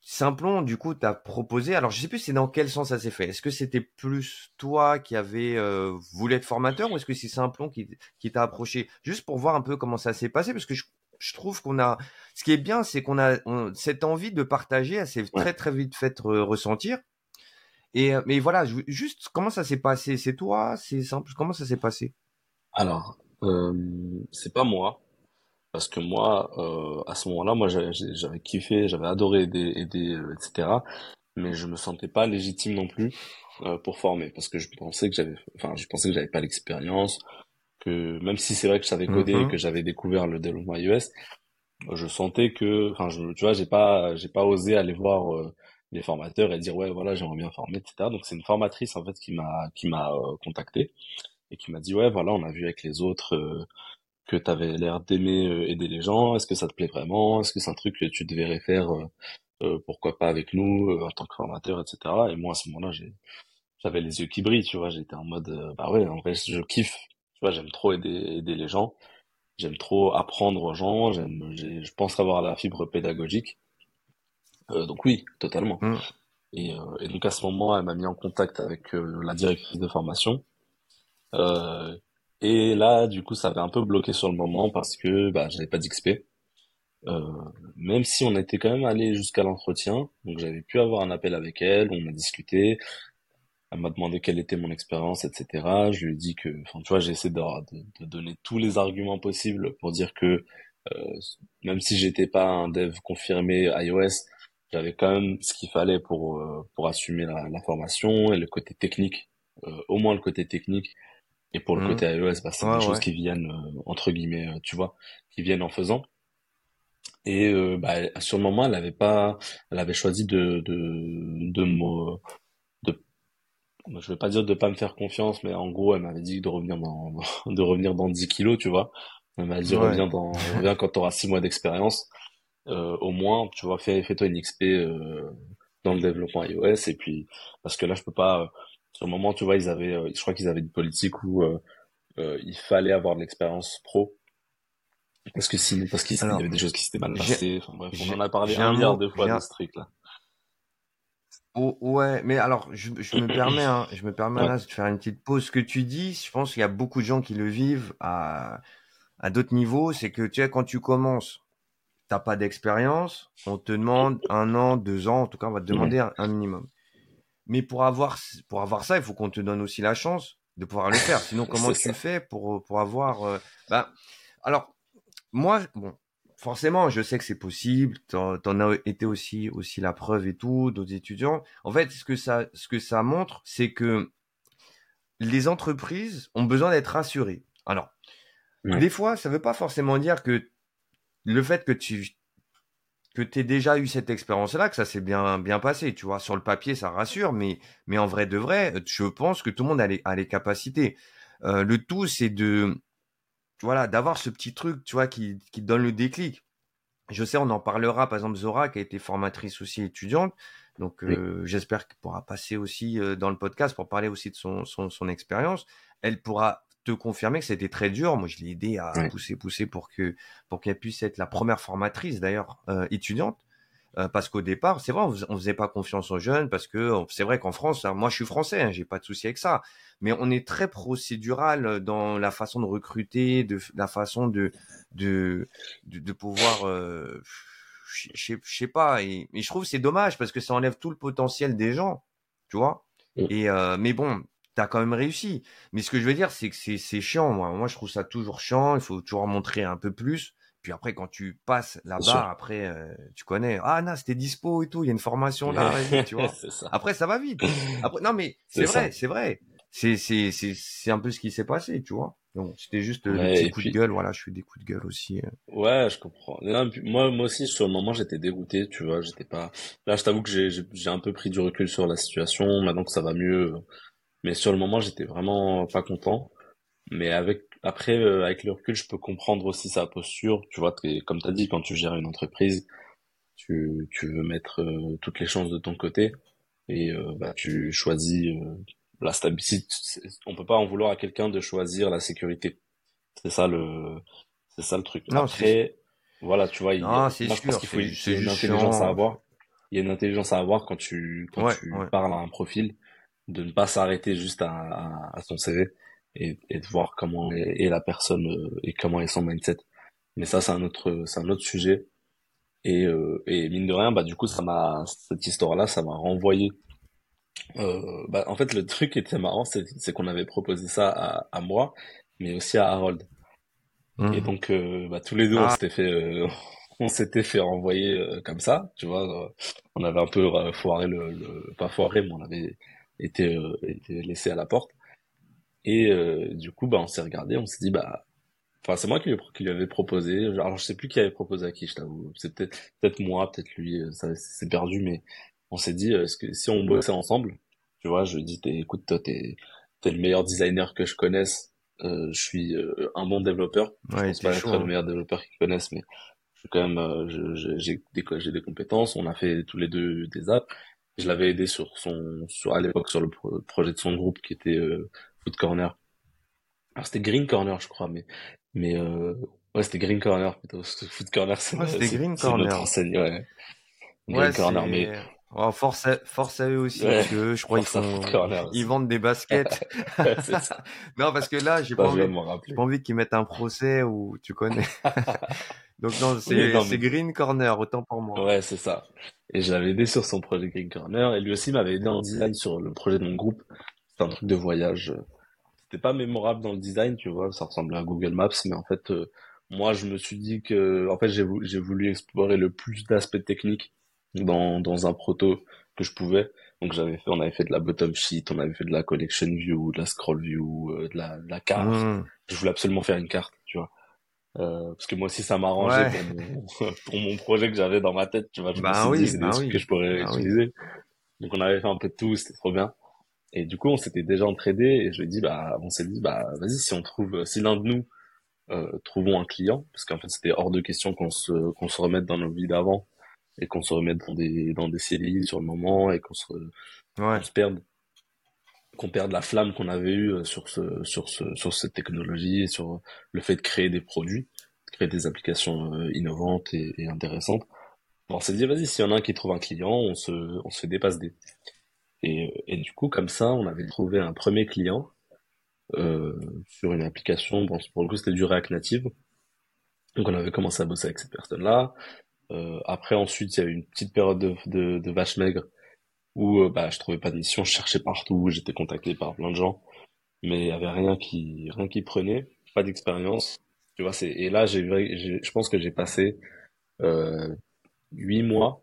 Simplon, du coup, t'as proposé. Alors, je sais plus c'est dans quel sens ça s'est fait. Est-ce que c'était plus toi qui avait euh, voulu être formateur ou est-ce que c'est Simplon qui, qui t'a approché? Juste pour voir un peu comment ça s'est passé, parce que je, je trouve qu'on a. Ce qui est bien, c'est qu'on a cette envie de partager. Elle s'est très très vite fait ressentir. Et euh, mais voilà, juste comment ça s'est passé? C'est toi? C'est simple? Comment ça s'est passé? Alors, euh, c'est pas moi parce que moi, euh, à ce moment-là, moi, j'avais kiffé, j'avais adoré aider, aider euh, etc. Mais je me sentais pas légitime non plus euh, pour former, parce que je pensais que j'avais, enfin, je pensais que j'avais pas l'expérience, que même si c'est vrai que je savais coder et mm-hmm. que j'avais découvert le développement iOS, je sentais que, enfin, je, tu vois, j'ai pas, j'ai pas osé aller voir euh, les formateurs et dire ouais, voilà, j'aimerais bien former, etc. Donc c'est une formatrice en fait qui m'a, qui m'a euh, contacté et qui m'a dit ouais, voilà, on a vu avec les autres que tu avais l'air d'aimer euh, aider les gens Est-ce que ça te plaît vraiment? Est-ce que c'est un truc que tu devrais faire euh, euh, Pourquoi pas avec nous en tant que formateur, etc. Et moi à ce moment-là, j'avais les yeux qui brillent, tu vois. J'étais en mode bah ouais, en vrai, je kiffe. Tu vois, j'aime trop aider aider les gens. J'aime trop apprendre aux gens. J'aime, je pense avoir la fibre pédagogique. Donc oui, totalement. Mmh. Et, et, donc à ce moment, elle m'a mis en contact avec la directrice de formation. Euh, et là, du coup, ça avait un peu bloqué sur le moment parce que bah, j'avais pas d'XP. Euh, même si on était quand même allé jusqu'à l'entretien, donc j'avais pu avoir un appel avec elle, on a discuté, elle m'a demandé quelle était mon expérience, etc. Je lui ai dit que, enfin, tu vois, j'ai essayé de, de, donner tous les arguments possibles pour dire que euh, même si j'étais pas un dev confirmé iOS, j'avais quand même ce qu'il fallait pour euh, pour assumer la, la, formation et le côté technique, euh, au moins le côté technique et pour le côté mmh. iOS, bah, c'est des choses qui viennent, euh, entre guillemets, euh, tu vois, qui viennent en faisant. Et euh, bah, sur le moment, elle avait pas, elle avait choisi de de de me, de, je vais pas dire de pas me faire confiance, mais en gros, elle m'avait dit de revenir dans de revenir dans 10 kilos, tu vois. Elle m'a dit reviens dans reviens quand tu auras 6 mois d'expérience. Euh, au moins, tu vois, fais fais-toi une XP euh, dans le développement iOS et puis parce que là, je peux pas sur le moment, tu vois, ils avaient, euh, je crois qu'ils avaient une politique où euh, euh, il fallait avoir de l'expérience pro. Parce que sinon, parce qu'il y avait des choses qui s'étaient mal passées. Enfin bref, on en a parlé un milliard de fois de ce truc-là. Oh, ouais, mais alors je, je me permets, hein, je me permets là de faire une petite pause. Ce que tu dis, je pense qu'il y a beaucoup de gens qui le vivent à à d'autres niveaux. C'est que tu sais, quand tu commences, t'as pas d'expérience, on te demande un an, deux ans, en tout cas, on va te demander un minimum. Mais pour avoir, pour avoir ça, il faut qu'on te donne aussi la chance de pouvoir le faire. Sinon, comment tu fais pour, pour avoir. Euh, ben, alors, moi, bon, forcément, je sais que c'est possible. T'en, en as été aussi, aussi la preuve et tout, d'autres étudiants. En fait, ce que ça, ce que ça montre, c'est que les entreprises ont besoin d'être rassurées. Alors, des fois, ça ne veut pas forcément dire que le fait que tu que tu aies déjà eu cette expérience-là, que ça s'est bien, bien passé. Tu vois, sur le papier, ça rassure, mais, mais en vrai de vrai, je pense que tout le monde a les, a les capacités. Euh, le tout, c'est de, voilà, d'avoir ce petit truc, tu vois, qui, qui donne le déclic. Je sais, on en parlera, par exemple, Zora, qui a été formatrice aussi étudiante. Donc, euh, j'espère qu'elle pourra passer aussi euh, dans le podcast pour parler aussi de son, son, son expérience. Elle pourra te confirmer que c'était très dur. Moi, je l'ai aidé à pousser, pousser pour que pour qu'elle puisse être la première formatrice d'ailleurs euh, étudiante. Euh, parce qu'au départ, c'est vrai, on, faisait pas confiance aux jeunes parce que c'est vrai qu'en France, hein, moi je suis français, hein, j'ai pas de souci avec ça, mais on est très procédural dans la façon de recruter, de la façon de de de, pouvoir, euh, je sais pas, et, je trouve c'est dommage parce que ça enlève tout le potentiel des gens, tu vois. Et euh, mais bon, t'as quand même réussi. Mais ce que je veux dire, c'est que c'est chiant. Moi, moi, je trouve ça toujours chiant. Il faut toujours montrer un peu plus. Puis après, quand tu passes la barre, après, euh, tu connais. Ah non, c'était dispo et tout. Il y a une formation là, tu vois. ça. Après, ça va vite. Après, non, mais c'est vrai, c'est vrai. C'est c'est c'est c'est un peu ce qui s'est passé, tu vois. Donc c'était juste euh, des petits coups de gueule. Voilà, je fais des coups de gueule aussi. Euh. Ouais, je comprends. moi, moi aussi, sur le moment, j'étais dégoûté, tu vois. J'étais pas. Là, je t'avoue que j'ai j'ai un peu pris du recul sur la situation. Maintenant que ça va mieux, mais sur le moment, j'étais vraiment pas content. Mais avec après, euh, avec le recul, je peux comprendre aussi sa posture. Tu vois, comme tu as dit, quand tu gères une entreprise, tu, tu veux mettre euh, toutes les chances de ton côté et euh, bah, tu choisis la stabilité. On peut pas en vouloir à quelqu'un de choisir la sécurité. C'est ça le, c'est ça le truc. Non, après, voilà, tu vois, il, moi je pense qu'il faut une intelligence à avoir. Il y a une intelligence à avoir quand tu quand tu parles à un profil, de ne pas s'arrêter juste à, à, à son CV et, et de voir comment est, la personne euh, et comment est son mindset. Mais ça, c'est un autre, c'est un autre sujet. Et, euh, et mine de rien, bah du coup, ça m'a cette histoire-là, ça m'a renvoyé. Euh, bah, en fait, le truc qui était marrant, c'est, c'est qu'on avait proposé ça à, à moi, mais aussi à Harold. Mmh. Et donc, euh, bah, tous les deux, on ah. s'était fait, on s'était fait renvoyer comme ça, tu vois. on avait un peu foiré le, le, pas foiré, mais on avait été, été laissé à la porte. Et euh, du coup, bah, on s'est regardé, on s'est dit, bah, enfin, c'est moi qui lui, qui lui avais proposé. Alors, je sais plus qui avait proposé à qui, je t'avoue. C'est peut-être, peut-être moi, peut-être lui. Euh, ça, c'est perdu, mais on s'est dit, est-ce que si on bossait ensemble, tu vois, je dis, écoute, toi, t'es, t'es le meilleur designer que je connaisse. Euh, je suis euh, un bon développeur. Ouais, je pense pas être le hein. meilleur développeur qu'ils connaissent, mais je quand même, euh, j'ai des, j'ai des compétences. On a fait tous les deux des apps. Je l'avais aidé sur son, sur à l'époque sur le projet de son groupe qui était euh, Foot Corner. Alors c'était Green Corner, je crois, mais mais euh, ouais, c'était Green Corner plutôt. Foot Corner, c'est ouais, c'était Green Corner. ouais. Green Corner, mais oh, force à, force à eux aussi parce que je crois qu'ils font ils vendent des baskets. ça. non parce que là j'ai pas, envie, pas envie qu'ils mettent un procès ou tu connais. Donc non, c'est Green Corner autant pour moi. Ouais, c'est ça. Et je l'avais aidé sur son projet Green Corner et lui aussi m'avait aidé en design sur le projet de mon groupe un truc de voyage. C'était pas mémorable dans le design, tu vois, ça ressemblait à Google Maps, mais en fait, euh, moi, je me suis dit que, en fait, j'ai voulu, j'ai voulu explorer le plus d'aspects techniques dans, dans un proto que je pouvais. Donc j'avais fait, on avait fait de la bottom sheet, on avait fait de la collection view, de la scroll view, euh, de, la, de la carte. Mmh. Je voulais absolument faire une carte. Euh, parce que moi aussi ça m'arrangeait pour, mon, pour mon projet que j'avais dans ma tête, tu vois. Je bah me suis dit, c'est bah des trucs que je pourrais bah utiliser. Donc on avait fait un peu de tout, c'était trop bien. Et du coup, on s'était déjà entraidé et je lui ai dit, bah, on s'est dit, bah, vas-y, si on trouve, si l'un de nous euh, trouvons un client, parce qu'en fait, c'était hors de question qu'on se, qu'on se remette dans nos vies d'avant et qu'on se remette dans des, dans des CDI sur le moment et qu'on se, ouais. se perde, qu'on perde la flamme qu'on avait eue euh, sur ce, sur ce, sur cette technologie et sur le fait de créer des produits, de créer des applications euh, innovantes et, intéressantes. Bon, on s'est dit, vas-y, s'il y en a un qui trouve un client, on se, on se fait dépasse des. Et, et du coup, comme ça, on avait trouvé un premier client euh, sur une application. Bon, pour le coup, c'était du React Native. Donc, on avait commencé à bosser avec cette personne-là. Euh, après, ensuite, il y a eu une petite période de, de, de vache maigre où euh, bah, je trouvais pas de mission, je cherchais partout, j'étais contacté par plein de gens, mais il y avait rien qui rien qui prenait, pas d'expérience. Tu vois, c'est et là j'ai je pense que j'ai passé euh, huit mois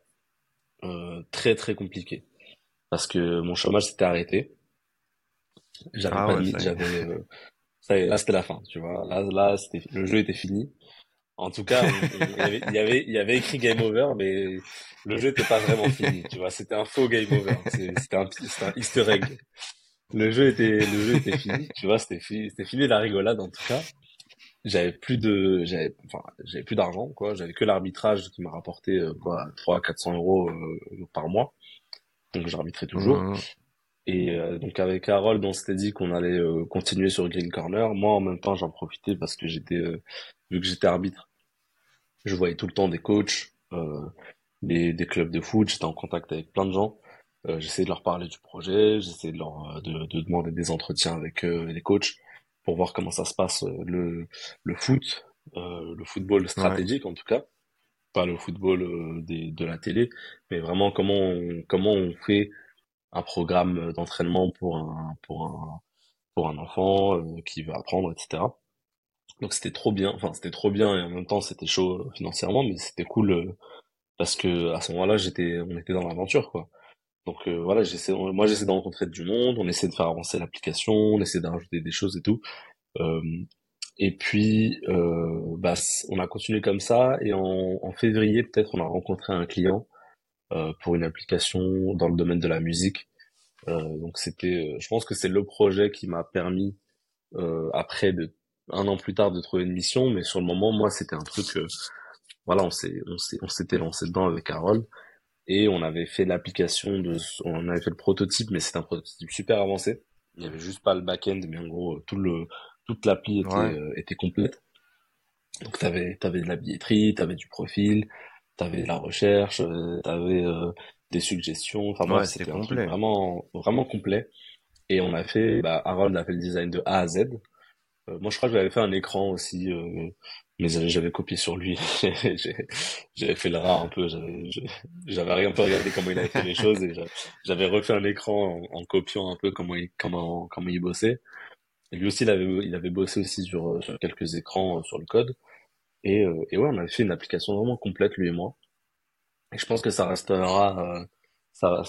euh, très très compliqués parce que mon chômage s'était arrêté. J'avais ah pas j'avais, euh, ça, là c'était la fin, tu vois. Là, là, c'était, le jeu était fini. En tout cas, il, y avait, il, y avait, il y avait écrit game over, mais le jeu était pas vraiment fini, tu vois. C'était un faux game over. C'était un, un easter egg. Le jeu était, le jeu était fini, tu vois. C'était fini, c'était fini la rigolade en tout cas. J'avais plus de, j'avais, enfin, j'avais plus d'argent, quoi. J'avais que l'arbitrage qui m'a rapporté, euh, quoi, 300, 400 euros euh, par mois donc j'arbitrais toujours. Mmh. Et euh, donc avec Harold, on s'était dit qu'on allait euh, continuer sur Green Corner. Moi, en même temps, j'en profitais parce que j'étais, euh, vu que j'étais arbitre, je voyais tout le temps des coachs. des, des clubs de foot, j'étais en contact avec plein de gens. Euh, j'essayais de leur parler du projet, j'essayais de leur de, de, demander des entretiens avec eux et les coachs pour voir comment ça se passe le le foot, euh, le football stratégique en tout cas, pas le football des, de la télé, mais vraiment comment on, comment on fait un programme d'entraînement pour un pour un pour un enfant euh, qui veut apprendre, etc. Donc c'était trop bien, enfin c'était trop bien et en même temps c'était chaud euh, financièrement, mais c'était cool euh, parce que à ce moment-là j'étais, on était dans l'aventure quoi. Donc voilà, j'essaie, moi j'essaie de rencontrer du monde, on essaie de faire avancer l'application, on essaie d'ajouter des choses et tout. et puis bah on a continué comme ça et en, en février peut-être on a rencontré un client pour une application dans le domaine de la musique euh, donc c'était, euh, je pense que c'est le projet qui m'a permis euh, après de un an plus tard de trouver une mission, mais sur le moment, moi, c'était un truc, voilà, on s'est, on s'est, on s'était lancé dedans avec Carole et on avait fait l'application de, on avait fait le prototype, mais c'était un prototype super avancé. Il y avait juste pas le back-end, mais en gros, tout le, toute l'appli était, était complète. Donc t'avais, t'avais de la billetterie, t'avais du profil, t'avais de la recherche, t'avais des suggestions. Enfin moi c'était vraiment vraiment complet. Et on a fait, bah, Harold a fait le design de A à Z. Euh, moi je crois que j'avais fait un écran aussi, euh, mais j'avais copié sur lui. j'avais fait le rat un peu. J'avais rien peu regardé comment il avait fait les choses et j'avais refait un écran en, copiant un peu comment il comment comment il bossait. Et lui aussi il avait il avait bossé aussi sur sur quelques écrans euh, sur le code. Et, et ouais, on avait fait une application vraiment complète lui et moi. Et je pense que ça restera, euh, ça,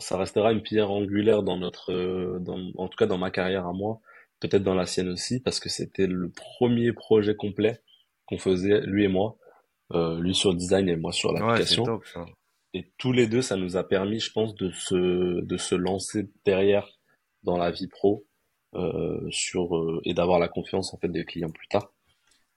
ça, restera une pierre angulaire dans notre, euh, dans, en tout cas dans ma carrière à moi, peut-être dans la sienne aussi, parce que c'était le premier projet complet qu'on faisait lui et moi, euh, lui sur le design et moi sur l'application. et tous les deux, ça nous a permis, je pense, de se, de se lancer derrière dans la vie pro euh, sur et d'avoir la confiance en fait des clients plus tard.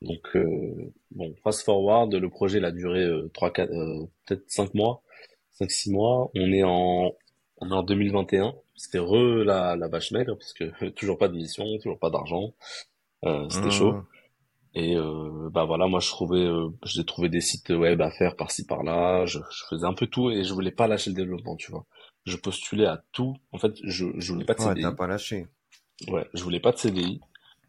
Donc euh, bon, fast forward, le projet il a duré euh, 3 4 euh, peut-être 5 mois, 5 6 mois, on est en on est en 2021. C'était re la la vache maigre parce que toujours pas de mission, toujours pas d'argent. Euh, c'était mmh. chaud. Et euh, bah voilà, moi je trouvais, euh, j'ai trouvé des sites web à faire par-ci par-là. Je, je, faisais un peu tout et je voulais pas lâcher le développement, tu vois. Je postulais à tout. En fait, je, je voulais pas de CDI. Ouais, t'as pas lâché. Ouais, je voulais pas de CDI.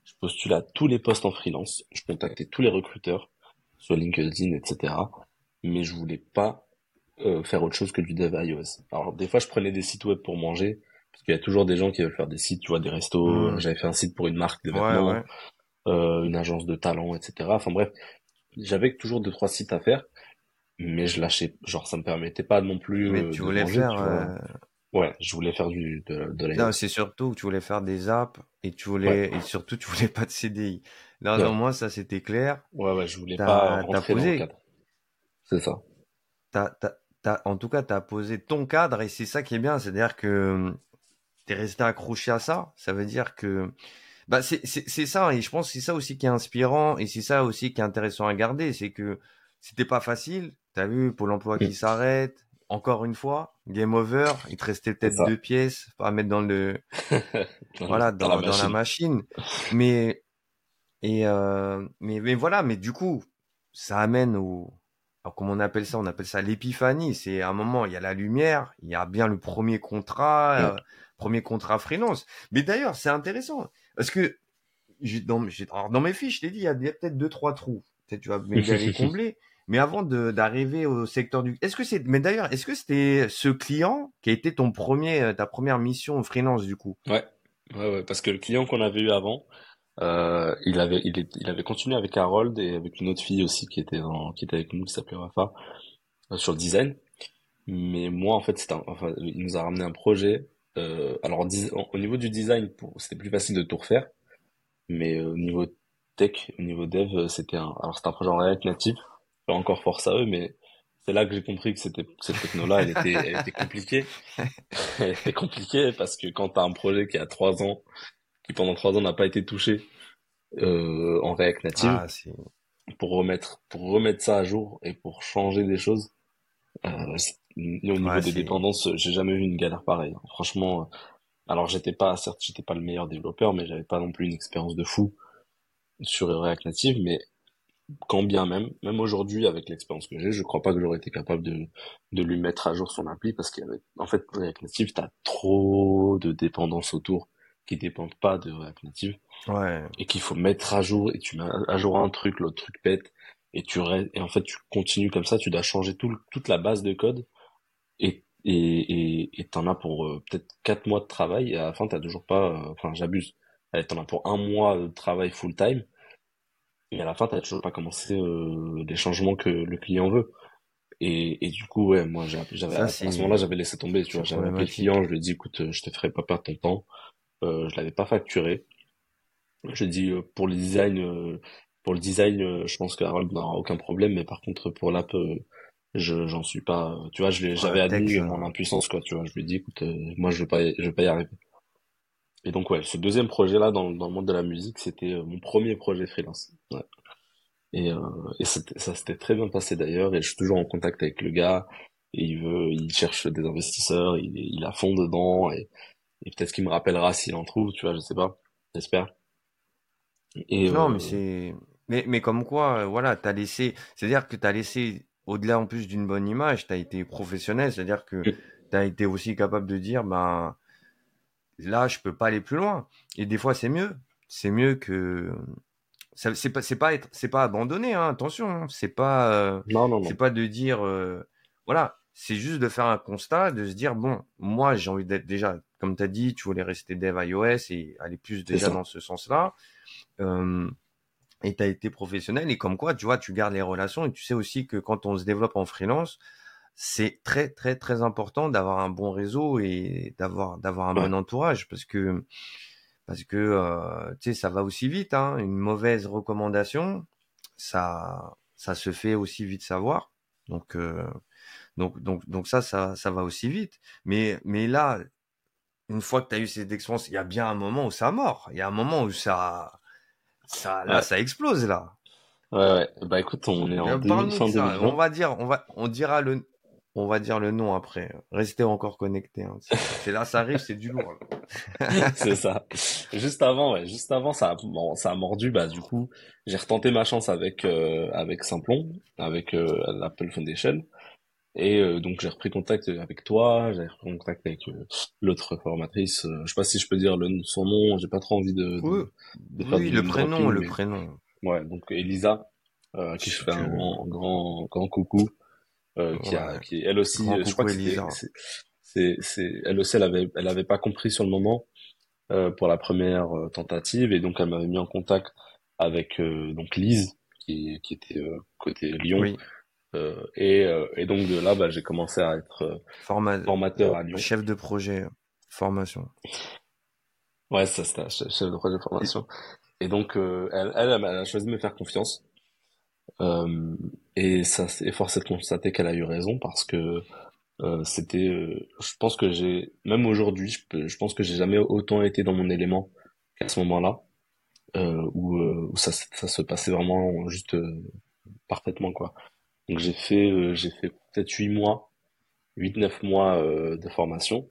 Je postulais à tous les postes en freelance. Je contactais tous les recruteurs sur LinkedIn, etc. Mais je voulais pas euh, faire autre chose que du dev iOS. Alors des fois, je prenais des sites web pour manger, parce qu'il y a toujours des gens qui veulent faire des sites, tu vois, des restos. Mmh. J'avais fait un site pour une marque de vêtements, Euh, une agence de talent, etc. Enfin bref, j'avais toujours deux trois sites à faire, mais je lâchais. Genre, ça me permettait pas non plus. Mais tu voulais faire. Euh, Ouais, je voulais faire du, de, de la... Non, c'est surtout que tu voulais faire des apps et tu voulais, et surtout tu voulais pas de CDI. Non, non, moi, ça c'était clair. Ouais, ouais, je voulais pas rentrer posé... dans le cadre. C'est ça. T'as, t'as, t'as, en tout cas, tu as posé ton cadre et c'est ça qui est bien. C'est-à-dire que tu es resté accroché à ça. Ça veut dire que, bah, c'est, c'est, ça. Et je pense que c'est ça aussi qui est inspirant et c'est ça aussi qui est intéressant à garder. C'est que c'était pas facile. T'as vu Pôle emploi qui s'arrête, encore une fois, game over. Il te restait peut-être deux pièces à mettre dans le, voilà, dans, la, machine. Mais, et, euh, mais, mais voilà, mais du coup, ça amène au, alors, comment on appelle ça? On appelle ça l'épiphanie. C'est un moment, il y a la lumière, il y a bien le premier contrat, euh, premier contrat freelance. Mais d'ailleurs, c'est intéressant parce que dans, dans mes fiches, je t'ai dit, il y a peut-être deux, trois trous. Peut-être tu vas les combler. Mais avant d'arriver au secteur du, est-ce que c'est, mais d'ailleurs, est-ce que c'était ce client qui a été ton premier, euh, ta première mission freelance du coup? Ouais, ouais, ouais, parce que le client qu'on avait eu avant, euh, il avait, il, il, avait continué avec Harold et avec une autre fille aussi qui était dans, qui était avec nous, qui s'appelait Rafa, euh, sur le design. Mais moi, en fait, c'était, enfin, il nous a ramené un projet. Euh, alors, au niveau du design, c'était plus facile de tout refaire, mais au niveau tech, au niveau dev, c'était un, alors c'était un projet en React Native pas encore force à eux, mais c'est là que j'ai compris que c'était cette techno-là, elle était, elle était compliquée. elle était compliquée parce que quand t'as un projet qui a trois ans, qui pendant trois ans n'a pas été touché euh, en React Native, ah, pour remettre pour remettre ça à jour et pour changer des choses, euh, au niveau des dépendances, j'ai jamais vu une galère pareille. Franchement, alors j'étais pas certes j'étais pas le meilleur développeur, mais j'avais pas non plus une expérience de fou sur React Native, mais quand bien même, même aujourd'hui avec l'expérience que j'ai, je crois pas que j'aurais été capable de, de lui mettre à jour son appli parce qu'il y avait, en fait, React Native, t'as trop de dépendances autour qui dépendent pas de React Native. Ouais. Et qu'il faut mettre à jour et tu mets à jour un truc, l'autre truc pète et tu restes, et en fait, tu continues comme ça, tu dois changer tout, toute la base de code et et t'en as pour euh, peut-être quatre mois de travail et à la fin t'as toujours pas euh, enfin j'abuse. T'en as pour un mois de travail full time et à la fin t'as toujours pas commencé euh, les changements que le client veut. Et, et du coup ouais moi j'avais à ce moment-là j'avais laissé tomber tu vois. J'avais appelé le client je lui ai dit écoute je te ferai pas perdre ton temps. Euh, je l'avais pas facturé. Je lui ai dit pour le design pour le design je pense que Harold n'aura aucun problème mais par contre pour l'app je j'en suis pas tu vois je j'avais admis mon impuissance quoi tu vois je lui ai dit écoute euh, moi je vais pas je vais pas y arriver. Et donc ouais ce deuxième projet là dans, dans le monde de la musique c'était euh, mon premier projet freelance. Ouais. et euh, et ça s'était très bien passé d'ailleurs et je suis toujours en contact avec le gars et il veut il cherche des investisseurs il il a fond dedans et, et peut-être qu'il me rappellera s'il en trouve tu vois je sais pas j'espère. Et non mais c'est mais mais comme quoi voilà t'as laissé c'est à dire que t'as laissé au-delà en plus d'une bonne image, tu as été professionnel, c'est-à-dire que tu as été aussi capable de dire, ben là, je peux pas aller plus loin. Et des fois, c'est mieux. C'est mieux que c'est pas c'est pas être c'est pas abandonner hein, attention hein. c'est pas euh, non, non, non. c'est pas de dire euh, voilà c'est juste de faire un constat de se dire bon moi j'ai envie d'être déjà comme tu as dit tu voulais rester dev iOS et aller plus déjà dans ce sens là euh, et tu as été professionnel et comme quoi, tu vois, tu gardes les relations et tu sais aussi que quand on se développe en freelance, c'est très très très important d'avoir un bon réseau et d'avoir d'avoir un bon entourage parce que parce que euh, tu sais ça va aussi vite hein, une mauvaise recommandation ça ça se fait aussi vite savoir. Donc euh, donc donc donc ça ça ça va aussi vite. Mais mais là une fois que tu as eu cette expérience il y a bien un moment où ça mord. Il y a un moment où ça ça, là, ça explose là. Ouais, ouais. Bah écoute, on est en fin On va dire, on va, on dira le, on va dire le nom après. Restez encore connectés. Hein. C'est là, ça arrive, c'est du lourd. c'est ça. Juste avant, ouais, juste avant, ça, a, bon, ça a mordu. Bah du coup, j'ai retenté ma chance avec euh, avec Simplon, avec euh, l'Apple Foundation. Et euh, donc j'ai repris contact avec toi, j'ai repris contact avec euh, l'autre formatrice. Euh, je sais pas si je peux dire le, son nom, j'ai pas trop envie de, oui, oui le prénom, le prénom. Ouais, donc Elisa, euh, qui je fais un grand, grand, grand coucou, qui a, qui elle aussi, je crois que c'est, c'est, elle aussi, elle avait, elle avait pas compris sur le moment pour la première tentative, et donc elle m'avait mis en contact avec donc Lise, qui, qui était côté Lyon. Oui euh, et, euh, et, donc de là, bah, j'ai commencé à être euh, formateur à Lyon. Chef de projet formation. Ouais, ça c'était chef de projet formation. Et donc elle, elle, elle, a choisi de me faire confiance. et ça, c'est forcé de constater qu'elle a eu raison parce que c'était, je pense que j'ai, même aujourd'hui, je, je, pense que j'ai jamais autant été dans mon élément qu'à ce moment-là, où, où ça, ça se passait vraiment juste parfaitement quoi. Donc j'ai fait euh, j'ai fait peut-être 8 mois, 8 9 mois euh, de formation.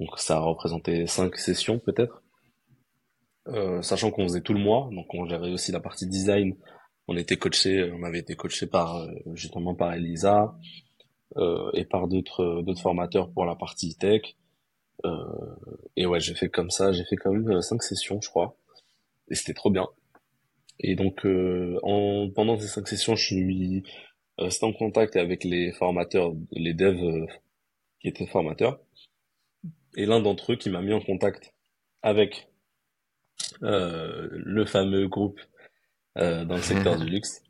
Donc ça a représenté 5 sessions peut-être. Euh, sachant qu'on faisait tout le mois, donc on gérait aussi la partie design. On était coaché, on avait été coaché par justement par Elisa et par d'autres d'autres formateurs pour la partie tech. et ouais, j'ai fait comme ça, j'ai fait quand même 5 sessions, je crois, et c'était trop bien. Et donc en pendant ces 5 sessions, je suis rester en contact avec les formateurs, les devs euh, qui étaient formateurs. Et l'un d'entre eux qui m'a mis en contact avec euh, le fameux groupe euh, dans le secteur du luxe.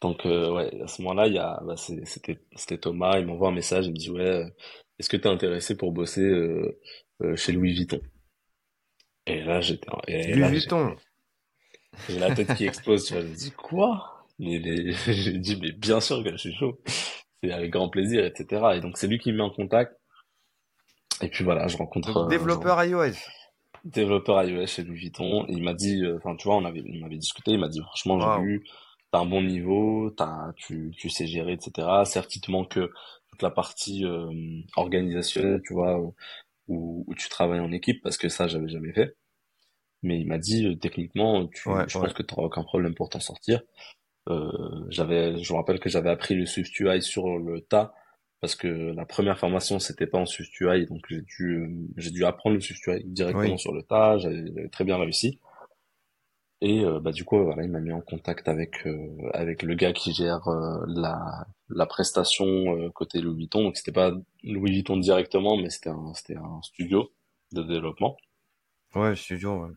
Donc euh, ouais, à ce moment-là, bah, c'était Thomas, il m'envoie un message, il me dit ouais, est-ce que tu es intéressé pour bosser euh, chez Louis Vuitton? Et là j'étais Louis Vuitton. J'ai la tête qui explose, tu vois, je me dis quoi? Mais, j'ai dit, mais bien sûr que je suis chaud. C'est avec grand plaisir, etc. Et donc, c'est lui qui me met en contact. Et puis voilà, je rencontre. Euh, développeur iOS. Développeur iOS chez Louis Vuitton. il m'a dit, euh, enfin, tu vois, on avait, on avait discuté. Il m'a dit, franchement, j'ai vu, t'as un bon niveau, t'as, tu, tu sais gérer, etc. Certes, il te manque toute la partie euh, organisationnelle, tu vois, où, où tu travailles en équipe, parce que ça, j'avais jamais fait. Mais il m'a dit, techniquement, tu, je pense que tu aucun problème pour t'en sortir. J'avais, je me rappelle que j'avais appris le SwiftUI sur le tas parce que la première formation c'était pas en SwiftUI, donc j'ai dû, j'ai dû apprendre le SwiftUI directement sur le tas. J'avais très bien réussi. Et euh, bah du coup voilà, il m'a mis en contact avec euh, avec le gars qui gère euh, la la prestation côté Louis Vuitton. Donc c'était pas Louis Vuitton directement, mais c'était un c'était un studio de développement. Ouais, studio. Ouais.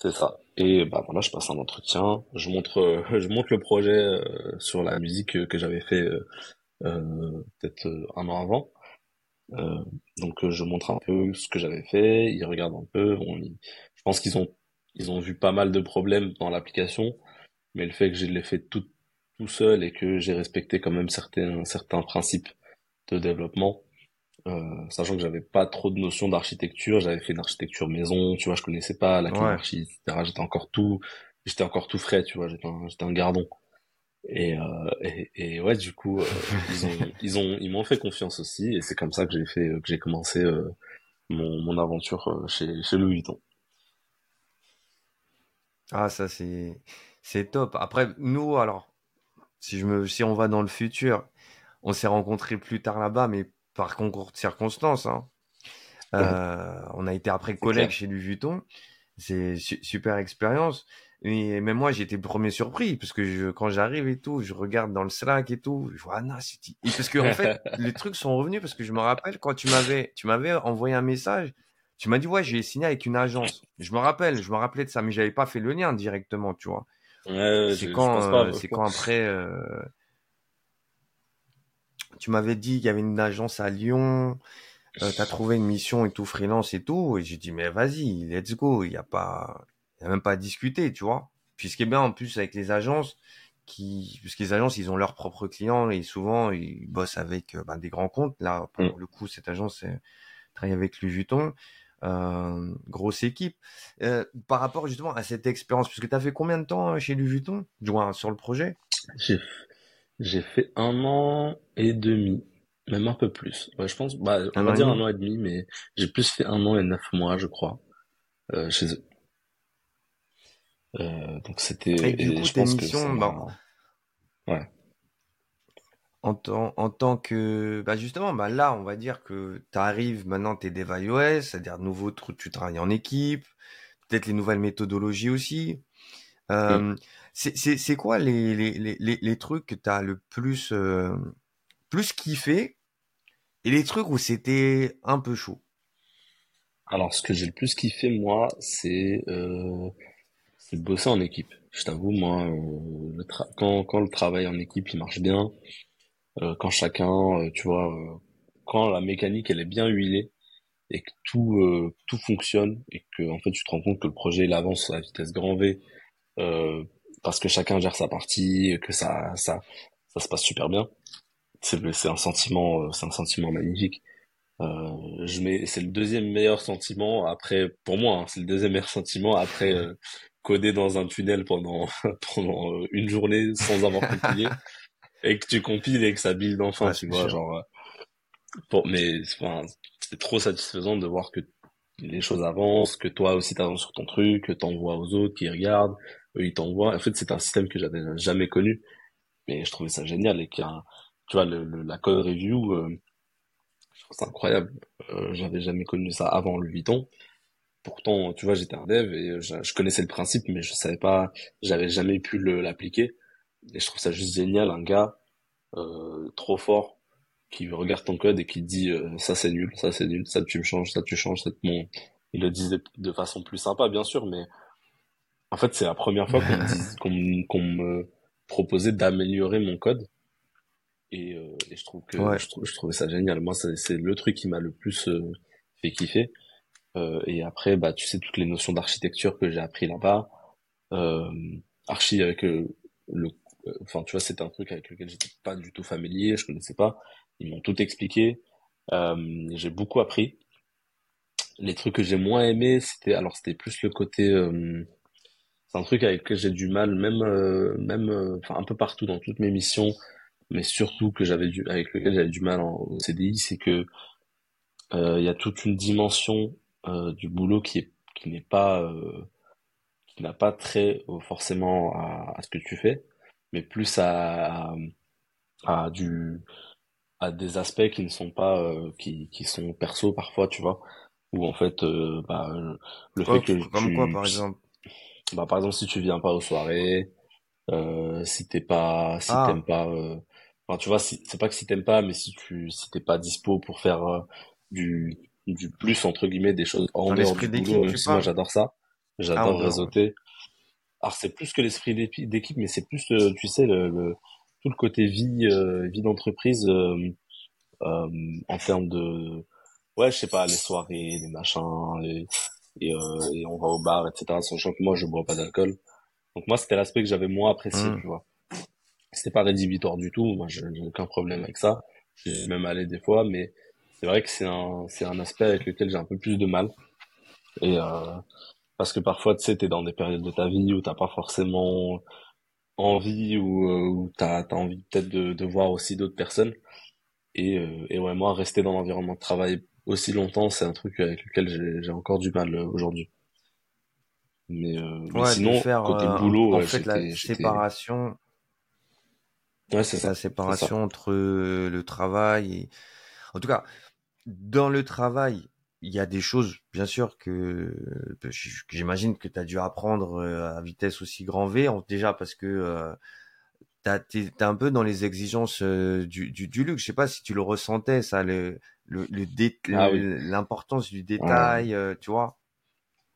C'est ça. Et bah voilà, je passe un entretien, je montre je montre le projet sur la musique que j'avais fait peut-être un an avant. donc je montre un peu ce que j'avais fait, ils regardent un peu. Je pense qu'ils ont ils ont vu pas mal de problèmes dans l'application, mais le fait que je l'ai fait tout, tout seul et que j'ai respecté quand même certains, certains principes de développement, euh, sachant que j'avais pas trop de notions d'architecture, j'avais fait une architecture maison, tu vois, je connaissais pas la hiérarchie, etc. J'étais encore tout, j'étais encore tout frais, tu vois, j'étais un, j'étais un gardon. Et, euh, et, et, ouais, du coup, euh, ils ont, ils ont, ils m'ont fait confiance aussi, et c'est comme ça que j'ai fait, que j'ai commencé mon, mon aventure chez, chez Louis Vuitton. Ah, ça, c'est, c'est top. Après, nous, alors, si je me, si on va dans le futur, on s'est rencontrés plus tard là-bas, mais par concours de circonstances, hein. Euh, on a été après collègues chez Louis Vuitton. C'est super expérience. Et même moi, j'étais le premier surpris parce que je, quand j'arrive et tout, je regarde dans le Slack et tout, je vois Anna, c'est et parce que en fait, les trucs sont revenus parce que je me rappelle quand tu m'avais, tu m'avais envoyé un message, tu m'as dit, ouais, j'ai signé avec une agence. Je me rappelle, je me rappelais de ça, mais j'avais pas fait le lien directement, tu vois. c'est quand, euh, c'est quand après, euh, tu m'avais dit qu'il y avait une agence à Lyon, euh, tu as trouvé une mission et tout, freelance et tout, et j'ai dit, mais vas-y, let's go, il y a pas, y a même pas à discuter, tu vois. Puis ce qui est bien en plus avec les agences, qui, parce que les agences, ils ont leurs propres clients et souvent ils bossent avec ben, des grands comptes. Là, pour mm. le coup, cette agence travaille avec Louis Vuitton. Euh, grosse équipe. Euh, par rapport justement à cette expérience, parce que tu as fait combien de temps euh, chez Louis Vuitton, du sur le projet? J'ai fait un an et demi, même un peu plus. je pense, bah, on va dire un an et demi, mais j'ai plus fait un an et neuf mois, je crois, chez eux. donc c'était. Et du coup, je pense que bah, ouais en, tant, en tant que bah justement bah là on va dire que tu arrives maintenant tu es dev iOS c'est-à-dire nouveau tu travailles en équipe peut-être les nouvelles méthodologies aussi euh, c'est quoi les, les, les, les, trucs que tu as le plus euh, plus kiffé et les trucs où c'était un peu chaud? Alors ce que j'ai le plus kiffé moi c'est euh, de bosser en équipe. Je t'avoue moi euh, quand, quand le travail en équipe il marche bien euh, quand chacun, euh, tu vois, euh, quand la mécanique elle est bien huilée et que tout tout fonctionne et que en fait tu te rends compte que le projet il avance à la vitesse grand V parce que chacun gère sa partie, que ça ça ça se passe super bien. C'est c'est un sentiment c'est un sentiment magnifique. Euh, je mets c'est le deuxième meilleur sentiment après pour moi hein, c'est le deuxième meilleur sentiment après coder dans un tunnel pendant pendant une journée sans avoir compilé et que tu compiles et que ça build enfin, tu vois, genre. Euh, pour, mais enfin, c'est trop satisfaisant de voir que les choses avancent, que toi aussi t'avances sur ton truc, que t'envoies aux autres qui regardent, eux ils t'envoient. En fait, c'est un système que j'avais jamais connu, mais je trouvais ça génial et qu'il y a, tu vois, le, la code review, euh, je trouve ça incroyable. Euh, j'avais jamais connu ça avant le Vuitton. Pourtant, tu vois, j'étais un dev et je, je, connaissais le principe, mais je savais pas, j'avais jamais pu l'appliquer. Et je trouve ça juste génial, un gars euh, trop fort qui regarde ton code et qui dit euh, ça c'est nul, ça c'est nul, ça tu me changes, ça tu changes, ça bon. Il le disait de, façon plus sympa bien sûr, mais en fait c'est la première fois qu'on me proposait d'améliorer mon code. Et, euh, et, je trouve que je, je, trouvais ça génial. Moi, c'est le truc qui m'a le plus euh, fait kiffer. Euh, et après, bah, tu sais toutes les notions d'architecture que j'ai appris là-bas. Euh, archi avec le enfin tu vois c'était un truc avec lequel j'étais pas du tout familier je connaissais pas ils m'ont tout expliqué. Euh, j'ai beaucoup appris. Les trucs que j'ai moins aimé c'était alors c'était plus le côté euh, c'est un truc avec lequel j'ai du mal même euh, même enfin un peu partout dans toutes mes missions mais surtout que j'avais du avec lequel j'avais du mal en CDI c'est que il y a toute une dimension du boulot qui est qui n'est pas qui n'a pas trait forcément à, à, ce que tu fais mais plus à, à, du, à des aspects qui ne sont pas, euh, qui, qui sont perso parfois, tu vois, ou en fait, euh, bah, le fait que comme quoi, par exemple? Bah, par exemple, si tu viens pas aux soirées, euh, si t'es pas, si ah. t'aimes pas, euh, enfin, tu vois, si, c'est pas que si t'aimes pas, mais si tu, si t'es pas dispo pour faire euh, du, du plus entre guillemets des choses en dehors du boulot, même si moi j'adore ça, j'adore ah, réseauter. Alors c'est plus que l'esprit d'équipe, mais c'est plus, tu sais, le, le, tout le côté vie, vie d'entreprise en termes de, ouais, je sais pas, les soirées, les machins, les, et, euh, et on va au bar, etc. Sachant que moi, je bois pas d'alcool. Donc moi, c'était l'aspect que j'avais moins apprécié, mmh. tu vois. C'était pas rédhibitoire du tout. Moi, je n'ai aucun problème avec ça. J'ai même allé des fois, mais c'est vrai que c'est un, c'est un aspect avec lequel j'ai un peu plus de mal. Et euh, parce que parfois, tu sais, t'es dans des périodes de ta vie où t'as pas forcément envie ou, euh, ou t'as as envie peut-être de, de voir aussi d'autres personnes. Et, euh, et ouais, moi, rester dans l'environnement de travail aussi longtemps, c'est un truc avec lequel j'ai encore du mal euh, aujourd'hui. Mais, euh, sinon, côté euh, boulot, en fait, la séparation, ouais, c'est la séparation entre le travail et, en tout cas, dans le travail, il y a des choses, bien sûr, que, j'imagine que tu as dû apprendre à vitesse aussi grand V, déjà parce que t'es un peu dans les exigences du, du, du, luxe. Je sais pas si tu le ressentais, ça, le, le, ah l'importance du détail, euh, tu vois?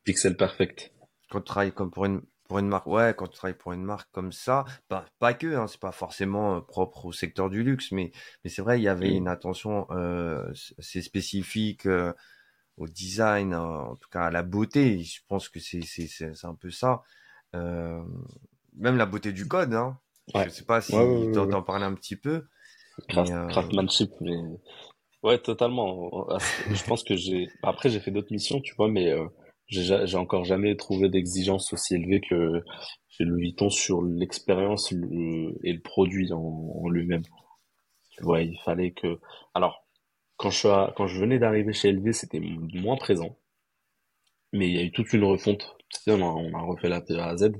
Pixel perfect. Quand tu travailles comme pour une pour une marque, ouais, quand tu travailles pour une marque comme ça, pas pas que, hein, c'est pas forcément euh, propre au secteur du luxe, mais mais c'est vrai, il y avait une attention euh, c'est spécifique euh, au design, en tout cas à la beauté. Je pense que c'est c'est c'est un peu ça. Euh, même la beauté du code, hein. Ouais. Je sais pas si ouais, t'en parles un petit peu. Craftsmanship, mais Ouais, totalement. Je pense que j'ai. Après, j'ai fait d'autres missions, tu vois, mais euh, j'ai encore jamais trouvé d'exigence aussi élevée que chez Louis Vuitton sur l'expérience et le produit en, lui-même. Tu vois, il fallait que. Alors, quand je, quand je venais d'arriver chez LV, c'était moins présent, mais il y a eu toute une refonte. Tu sais, on a, on a refait la de A à Z.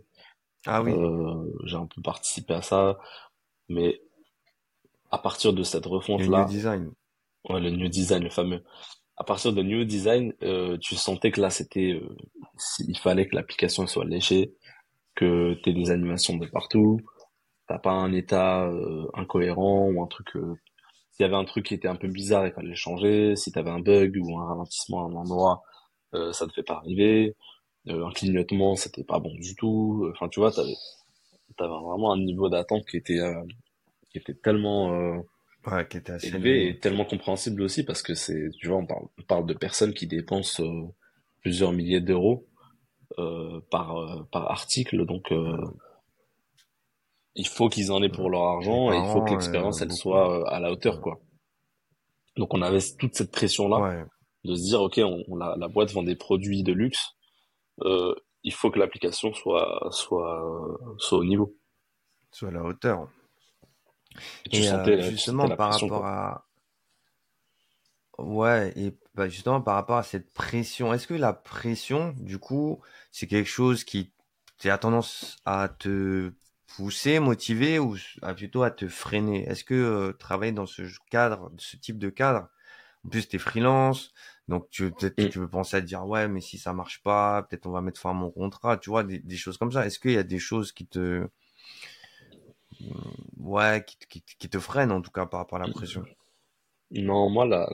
Ah oui. Euh, j'ai un peu participé à ça, mais à partir de cette refonte-là. design. Ouais, le new design, le fameux. À partir de new design, euh, tu sentais que là, c'était, euh, il fallait que l'application soit léchée, que tu aies des animations de partout, t'as pas un état incohérent ou un truc. S'il y avait un truc qui était un peu bizarre, il fallait le changer. Si t'avais un bug ou un ralentissement à un endroit, ça ne fait pas arriver. un clignotement, c'était pas bon du tout. Enfin, tu vois, t'avais, t'avais vraiment un niveau d'attente qui était, qui était tellement Ouais, qui était assez élevé et tellement compréhensible aussi parce que c'est, tu vois, on parle, on parle de personnes qui dépensent euh, plusieurs milliers d'euros euh, par euh, par article, donc euh, il faut qu'ils en aient pour leur argent et il faut que l'expérience elle soit à la hauteur, quoi. Donc on avait toute cette pression là de se dire ok, on, la, la boîte vend des produits de luxe, il faut que l'application soit soit soit au niveau, soit à la hauteur. Et, euh, justement par rapport à ouais et bah, justement par rapport à cette pression, est-ce que la pression du coup c'est quelque chose qui a tendance à te pousser, motiver ou plutôt à te freiner? Est-ce que euh, travailler dans ce cadre, ce type de cadre, en plus t'es freelance, donc tu peut-être mm. tu peux penser à te dire ouais mais si ça marche pas, peut-être on va mettre fin à mon contrat, tu vois des, des choses comme ça. Est-ce qu'il y a des choses qui te ouais, qui, qui, te freine en tout cas par rapport à la pression? Non, moi, là,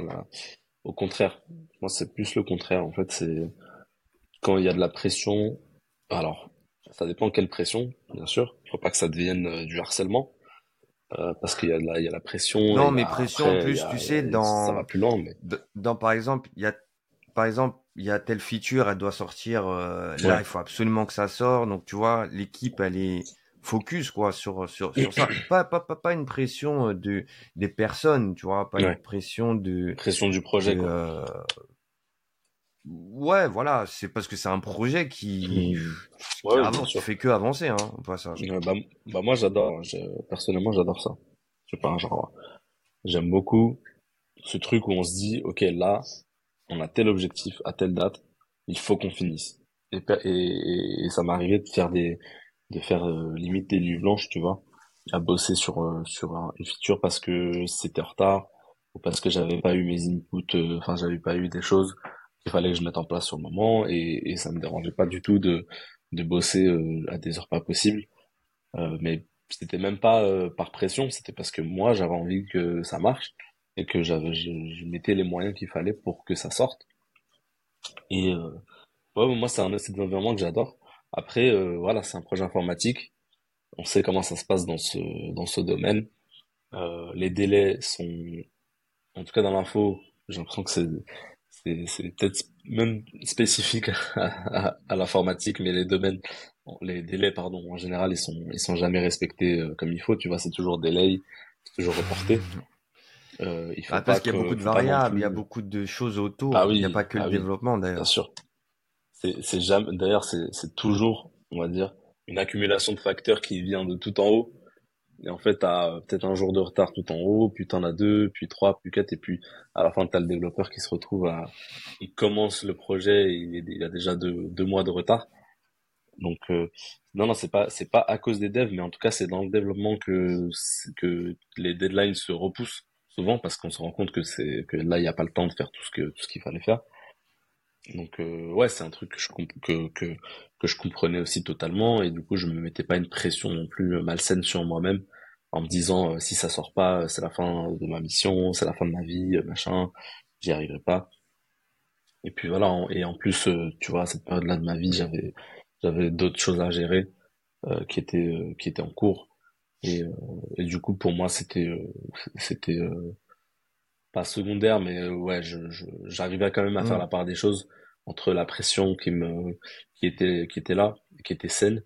au contraire. Moi, c'est plus le contraire. En fait, c'est quand il y a de la pression. Alors, ça dépend quelle pression, bien sûr. Faut pas que ça devienne euh, du harcèlement. Euh, parce qu'il y a la, il y a la pression. Non, mais pression en plus, tu sais, dans. Ça va plus loin, mais. Dans, par exemple, il y a, par exemple, il y a telle feature, elle doit sortir. Euh, là, il faut absolument que ça sorte. Donc, tu vois, l'équipe, elle est, focus quoi sur sur, sur ça pas, pas pas pas une pression de des personnes tu vois pas une pression de pression du projet quoi. Euh... ouais voilà c'est parce que c'est un projet qui, ouais, avance, tu fais que avancer hein au passage bah, bah moi j'adore personnellement j'adore ça. Je sais pas genre j'aime beaucoup ce truc où on se dit ok là on a tel objectif à telle date il faut qu'on finisse. Et, et, et ça m'arrivait de faire des de faire euh, limite des nuits blanches, tu vois, à bosser sur euh, sur une feature parce que c'était en retard ou parce que j'avais pas eu mes inputs, euh, enfin j'avais pas eu des choses qu'il fallait que je mette en place sur le moment et, et ça me dérangeait pas du tout de de bosser euh, à des heures pas possibles. mais c'était même pas par pression, c'était parce que moi j'avais envie que ça marche et que j'avais je, je, mettais les moyens qu'il fallait pour que ça sorte. Et ouais, moi c'est un c'est un environnement que j'adore. Après voilà, c'est un projet informatique on sait comment ça se passe dans ce dans ce domaine. Euh, les délais sont, en tout cas dans l'info, j'ai l'impression que c'est c'est peut-être même spécifique à, à, l'informatique, mais les domaines, les délais pardon, en général ils sont ils sont jamais respectés euh, comme il faut. Tu vois, c'est toujours délai, c'est toujours reporté. Euh, il faut ah, parce qu'il y a beaucoup de variables, il y a beaucoup de choses autour. Ah oui, il n'y a pas que le ah développement d'ailleurs. Bien sûr. C'est jamais. D'ailleurs, c'est toujours, on va dire, une accumulation de facteurs qui vient de tout en haut. Et en fait, t'as peut-être un jour de retard tout en haut, puis t'en as deux, puis trois, puis quatre, et puis à la fin, t'as le développeur qui se retrouve à, il commence le projet, et il, a déjà deux, deux mois de retard. Donc euh, non, non, c'est pas, c'est pas à cause des devs, mais en tout cas, c'est dans le développement que que les deadlines se repoussent souvent parce qu'on se rend compte que c'est que là, il n'y a pas le temps de faire tout ce que tout ce qu'il fallait faire. Donc euh, ouais, c'est un truc que je que, que je comprenais aussi totalement et du coup je me mettais pas une pression non plus malsaine sur moi-même en me disant euh, si ça sort pas c'est la fin de ma mission c'est la fin de ma vie machin j'y arriverai pas. Et puis voilà et en plus euh, tu vois cette période là de ma vie j'avais j'avais d'autres choses à gérer euh, qui étaient qui étaient en cours. Et, et du coup pour moi c'était c'était pas secondaire mais ouais je j'arrivais quand même à faire mmh. la part des choses entre la pression qui me qui était qui était là qui était saine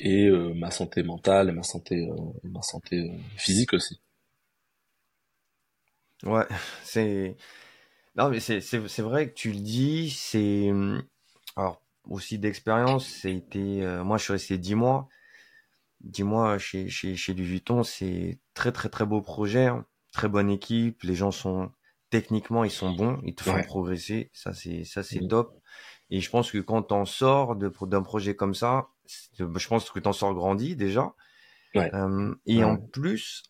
et euh, ma santé mentale et ma santé euh, ma santé euh, physique aussi ouais c'est non mais c'est c'est vrai que tu le dis c'est alors aussi d'expérience c'était moi je suis resté dix mois dix mois chez chez chez Louis Vuitton c'est très très très beau projet hein. Très bonne équipe les gens sont techniquement ils sont bons, ils te font progresser, ça c'est ça c'est top. Et je pense que quand t'en sors d'un projet comme ça, je pense que t'en sors grandi déjà. Euh, et en plus,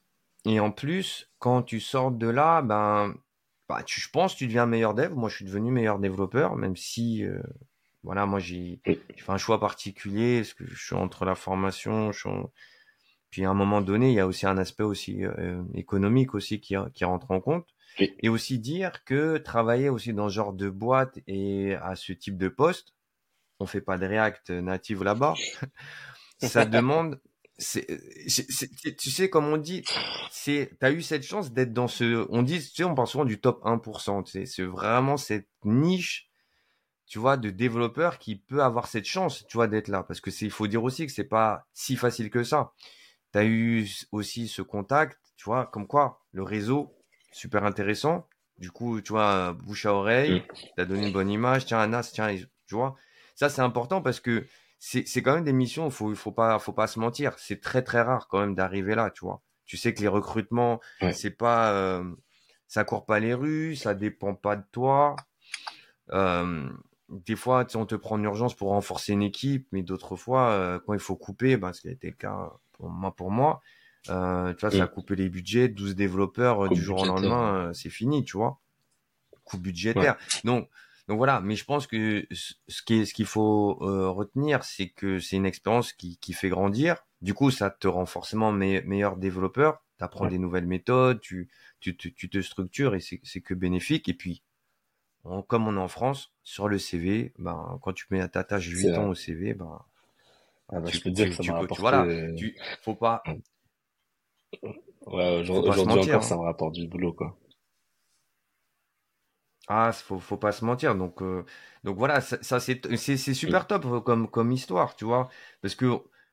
et en plus, quand tu sors de là, ben, bah, tu, je pense que tu deviens meilleur dev. Moi, je suis devenu meilleur développeur, même si, euh, voilà, moi j'ai fait un choix particulier, parce que je suis entre la formation, je puis à un moment donné, il y a aussi un aspect aussi euh, économique aussi qui, qui rentre en compte. Et aussi dire que travailler aussi dans ce genre de boîte et à ce type de poste, on fait pas de React native là-bas. ça demande, c'est, tu sais, comme on dit, c'est, t'as eu cette chance d'être dans ce, on dit, tu sais, on parle souvent du top 1%, tu sais, c'est vraiment cette niche, tu vois, de développeurs qui peut avoir cette chance, tu vois, d'être là. Parce que c'est, il faut dire aussi que c'est pas si facile que ça. Tu as eu aussi ce contact, tu vois, comme quoi le réseau, super intéressant. Du coup, tu vois, bouche à oreille, mm. tu as donné une bonne image. Tiens, Anas, tiens, tu vois. Ça, c'est important parce que c'est quand même des missions, il faut, faut, pas, faut pas se mentir. C'est très, très rare quand même d'arriver là, tu vois. Tu sais que les recrutements, c'est pas, euh, ça court pas les rues, ça dépend pas de toi. Euh, des fois, on te prend en urgence pour renforcer une équipe, mais d'autres fois, euh, quand il faut couper, ben, ce qui a été le cas pour moi, pour moi euh, tu vois, ça a coupé les budgets, 12 développeurs euh, du jour au lendemain, euh, c'est fini, tu vois. Coût budgétaire. Donc, donc voilà, mais je pense que ce qui ce qu'il faut retenir, c'est que c'est une expérience qui, qui fait grandir. Du coup, ça te rend forcément meilleur développeur. Tu apprends des nouvelles méthodes, tu, tu, tu, tu te structures et c'est que bénéfique. Et puis, comme on est en France, sur le CV, ben, quand tu mets ta tâche 8 ans au CV, ben, ah bah, tu, je peux dire que ça m'a apporté... Voilà, tu, faut pas, Ouais, aujourd'hui encore, ça me rapporte du boulot, quoi. Ah, faut, faut pas se mentir. Donc, euh, donc voilà, ça, ça c'est, c'est, super top euh, comme, comme histoire, tu vois. Parce que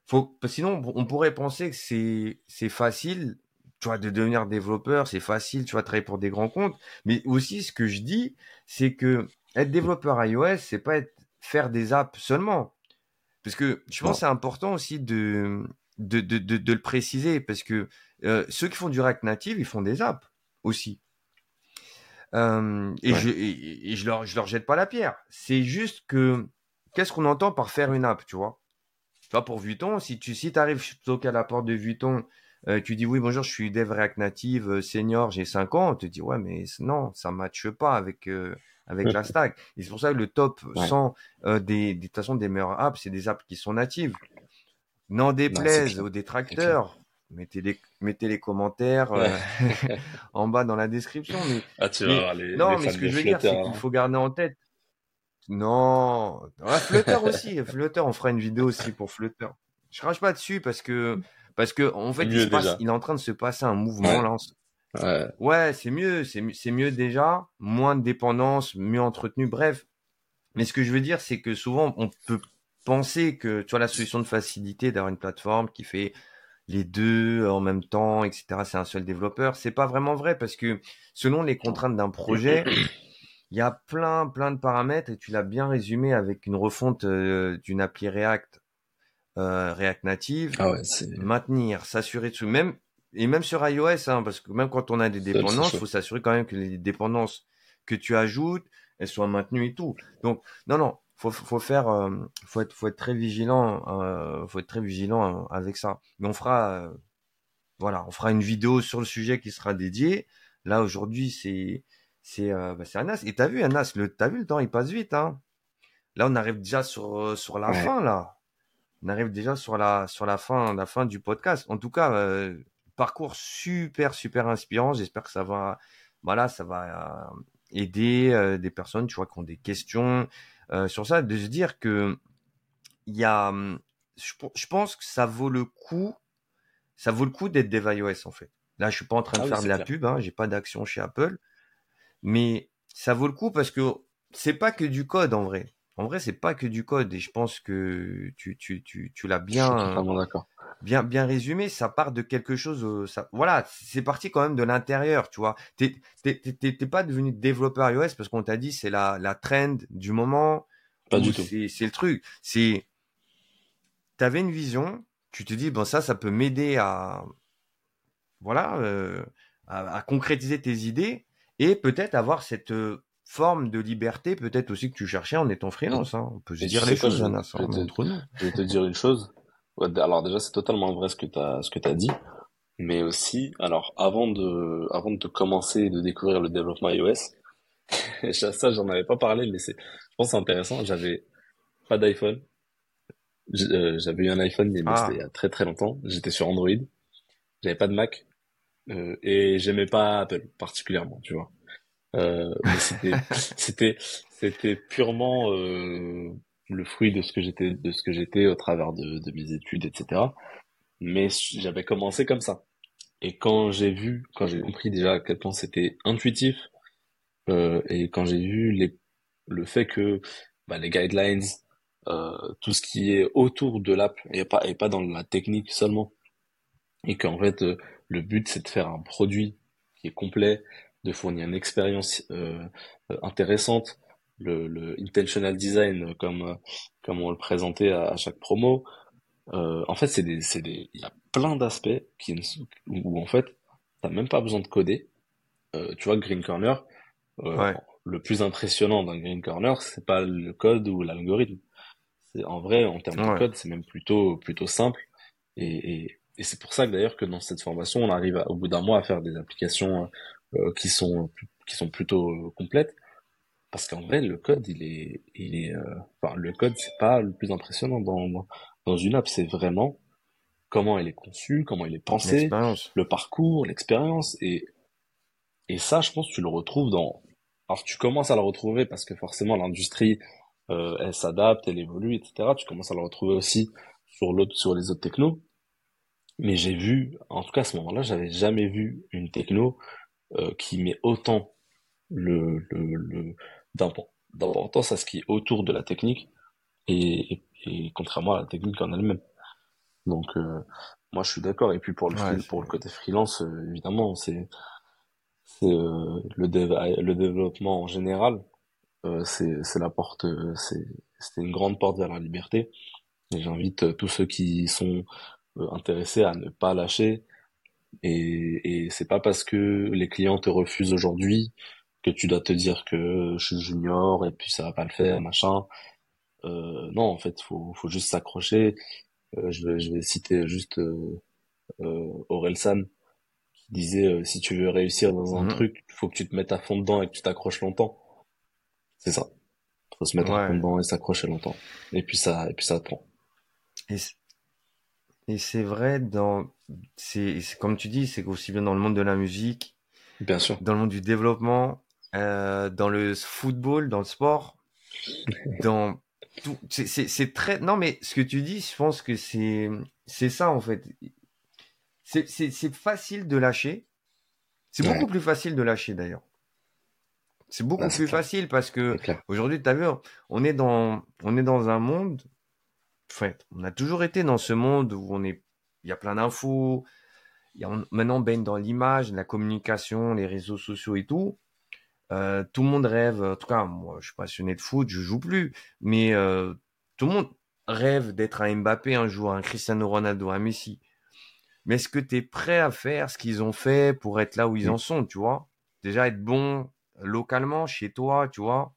faut, sinon, on pourrait penser que c'est, c'est facile, tu vois, de devenir développeur, c'est facile, tu vois, travailler pour des grands comptes. Mais aussi, ce que je dis, c'est que être développeur iOS, c'est pas être, faire des apps seulement. Parce que je pense que c'est important aussi de, de, de, de, de, le préciser parce que euh, ceux qui font du React Native, ils font des apps aussi. Euh, et, je, et, je leur je leur jette pas la pierre. C'est juste que qu'est-ce qu'on entend par faire une app, tu vois? Tu vois pour Vuitton, si tu si arrives toquer à la porte de Vuitton tu dis oui, bonjour, je suis dev React Native senior, j'ai 5 ans. On te dit ouais, mais non, ça matche pas avec avec la stack. Et c'est pour ça que le top 100 des, de toute façon, des meilleures apps, c'est des apps qui sont natives. N'en déplaise aux détracteurs. Mettez les, mettez les commentaires en bas dans la description. Mais, ah, tu vas les, non, mais ce que je veux dire, c'est qu'il hein. faut garder en tête non, ah, Flutter aussi, Flutter, on fera une vidéo aussi pour Flutter. Je crache pas dessus parce que parce que en fait, il, est en train de se passer un mouvement là. Ouais, ouais c'est mieux, c'est mieux déjà, moins de dépendance, mieux entretenu, bref. Mais ce que je veux dire, c'est que souvent on peut penser que tu vois la solution de facilité d'avoir une plateforme qui fait les deux en même temps, etc. C'est un seul développeur. C'est pas vraiment vrai parce que selon les contraintes d'un projet, il y a plein, plein de paramètres et tu l'as bien résumé avec une refonte euh, d'une appli React, euh, React Native. Ah maintenir, s'assurer de même et même sur iOS, hein, parce que même quand on a des dépendances, il faut s'assurer quand même que les dépendances que tu ajoutes, elles soient maintenues et tout. Donc non, non, faut, faut faire, euh, faut être, faut être très vigilant, euh, faut être très vigilant avec ça. Mais on fera, voilà, on fera une vidéo sur le sujet qui sera dédiée. Là aujourd'hui, c'est c'est euh, bah, Anas. Et t'as vu Anas, le t'as vu le temps, il passe vite. Hein là, on arrive déjà sur euh, sur la fin là. On arrive déjà sur la sur la fin la fin du podcast. En tout cas, euh, parcours super super inspirant. J'espère que ça va voilà ça va euh, aider des personnes tu vois qui ont des questions sur ça, de se dire que il y a je, pense que ça vaut le coup ça vaut le coup d'être dev iOS en fait. Là, je suis pas en train de ah faire de la pub, hein, j'ai pas d'action chez Apple, mais ça vaut le coup parce que c'est pas que du code en vrai. En vrai, c'est pas que du code et je pense que tu tu tu tu l'as bien bien bien résumé. Ça part de quelque chose. Euh, ça voilà, c'est parti quand même de l'intérieur, tu vois. T'es t'es pas devenu développeur iOS parce qu'on t'a dit c'est la la trend du moment. Pas du tout. C'est le truc. C'est t'avais une vision. Tu te dis bon ça ça peut m'aider à voilà euh, à, à concrétiser tes idées et peut-être avoir cette euh, forme de liberté, peut-être aussi que tu cherchais en étant freelance. Hein. On peut se dire les choses, je, je, je vais te dire une chose. Alors déjà, c'est totalement vrai ce que tu as, ce que as dit. Mais aussi, alors avant de, avant de commencer de découvrir le développement iOS, ça j'en avais pas parlé, mais c'est, je pense c'est intéressant. J'avais pas d'iPhone. Euh, j'avais eu un iPhone, mais ah. c'était il y a très très longtemps. J'étais sur Android. J'avais pas de Mac. Euh, et j'aimais pas Apple particulièrement, tu vois. Euh, c'était c'était c'était purement euh, le fruit de ce que j'étais de ce que j'étais au travers de, de mes études, etc. Mais j'avais commencé comme ça. Et quand j'ai vu, quand j'ai compris déjà à quel point c'était intuitif, euh, et quand j'ai vu les, le fait que bah, les guidelines, euh, tout ce qui est autour de l'app, et pas et pas dans la technique seulement, et qu'en fait euh, le but, c'est de faire un produit qui est complet, de fournir une expérience euh, intéressante, le, le, intentional design comme comme on le présentait à, chaque promo. Euh, en fait, c'est des, c'est des, il y a plein d'aspects qui où, en fait, t'as même pas besoin de coder. Euh, tu vois, Green Corner, euh, le plus impressionnant d'un Green Corner, c'est pas le code ou l'algorithme. C'est en vrai, en termes de code, c'est même plutôt plutôt simple et, et, et c'est pour ça que d'ailleurs que dans cette formation, on arrive au bout d'un mois à faire des applications euh, qui sont qui sont plutôt euh, complètes. Parce qu'en vrai, le code, il est, il est, euh, enfin, le code, c'est pas le plus impressionnant dans, dans une app, c'est vraiment comment elle est conçue, comment elle est pensée, le parcours, l'expérience, et, et ça, je pense, tu le retrouves dans, alors tu commences à le retrouver parce que forcément l'industrie, euh, elle s'adapte, elle évolue, etc. Tu commences à le retrouver aussi sur l'autre, sur les autres technos, mais j'ai vu, en tout cas à ce moment-là, j'avais jamais vu une techno euh, qui met autant le, le, le d'importance à ce qui est autour de la technique et, et, contrairement à la technique en elle-même. Donc euh, moi je suis d'accord. Et puis pour le pour le côté freelance, euh, évidemment, c'est c'est le dev, le développement en général, c'est c'est la porte, c'est c'est une grande porte vers la liberté. Et j'invite tous ceux qui sont euh, intéressé à ne pas lâcher. Et, et c'est pas parce que les clients te refusent aujourd'hui que tu dois te dire que je suis junior et puis ça va pas le faire, machin. Euh, non, en fait, faut, faut juste s'accrocher. Euh, je, vais, je vais citer juste euh, Aurel San qui disait si tu veux réussir dans un mhm. truc, il faut que tu te mettes à fond dedans et que tu t'accroches longtemps. C'est ça. Faut se mettre à fond dedans et s'accrocher longtemps. Et puis ça, et puis ça prend. Et c'est vrai dans, c'est comme tu dis, c'est aussi bien dans le monde de la musique, bien sûr, dans le monde du développement, euh, dans le football, dans le sport, dans tout. C'est très. Non, mais ce que tu dis, je pense que c'est c'est ça en fait. C'est facile de lâcher. C'est beaucoup plus facile de lâcher d'ailleurs. C'est beaucoup plus facile parce que aujourd'hui, tu as vu, on est dans on est dans un monde fait, on a toujours été dans ce monde où on est, il y a plein d'infos. maintenant, on baigne dans l'image, la communication, les réseaux sociaux et tout. Euh, tout le monde rêve, en tout cas, moi, je suis passionné de foot, je joue plus, mais euh, tout le monde rêve d'être un Mbappé un jour, un Cristiano Ronaldo, un Messi. Mais est-ce que tu es prêt à faire ce qu'ils ont fait pour être là où ils en sont, tu vois? Déjà être bon localement, chez toi, tu vois?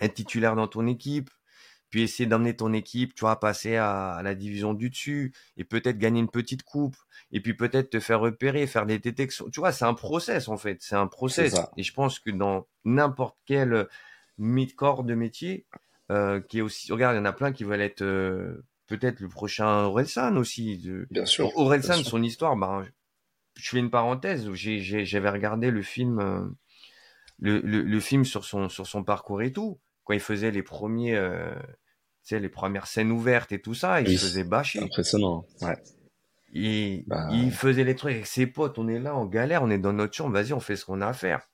Être titulaire dans ton équipe, puis essayer d'emmener ton équipe, tu vois, passer à, la division du dessus et peut-être gagner une petite coupe et puis peut-être te faire repérer, faire des détections. Tu vois, c'est un process en fait, c'est un process. Et je pense que dans n'importe quel corps de métier, euh, qui est aussi, regarde, il y en a plein qui veulent être euh, peut-être le prochain Orelsan aussi. De... Bien sûr. Orelsan, son histoire, ben, je fais une parenthèse. J'avais regardé le film, euh, le, le, film sur son sur son parcours et tout quand il faisait les premiers, les premières scènes ouvertes et tout ça, il se faisait bâcher. Impressionnant, ouais. Il, bah, il faisait les trucs avec ses potes, on est là en galère, on est dans notre chambre, vas-y, on fait ce qu'on a à faire.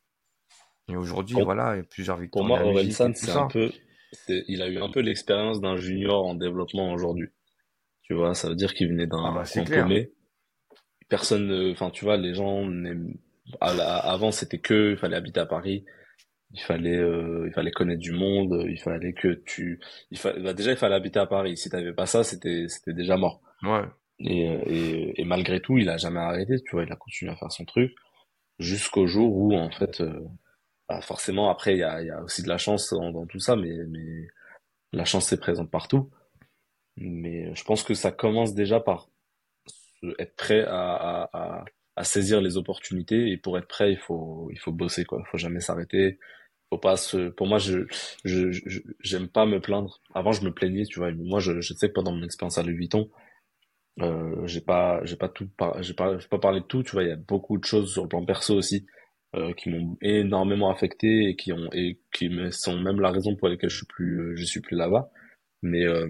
Et aujourd'hui, voilà, il y a plusieurs victoires. Pour moi, Orelsan, c'est un peu, il a eu un peu l'expérience d'un junior en développement aujourd'hui. Tu vois, ça veut dire qu'il venait d'un ah bah, Personne, enfin, tu vois, les gens, avant, c'était que, il fallait habiter à Paris il fallait euh, il fallait connaître du monde il fallait que tu il bah, déjà il fallait habiter à Paris. Si t'avais pas ça c'était c'était déjà mort. Ouais. Et, euh, et, et malgré tout il a jamais arrêté tu vois il a continué à faire son truc jusqu'au jour où en fait euh, bah forcément après il y a il y a aussi de la chance dans, dans tout ça mais mais la chance est présente partout. Mais je pense que ça commence déjà par être prêt à, à, à, à saisir les opportunités. Et pour être prêt il faut il faut bosser quoi. Il faut jamais s'arrêter faut pas se pour moi je je j'aime pas me plaindre. Avant je me plaignais tu vois moi je, je sais que pendant mon expérience à Louis Vuitton euh, j'ai pas j'ai pas tout j'ai pas pas parlé de tout tu vois il y a beaucoup de choses sur le plan perso aussi euh, qui m'ont énormément affecté et qui ont et qui me sont même la raison pour laquelle je suis plus je suis plus là-bas. Mais euh,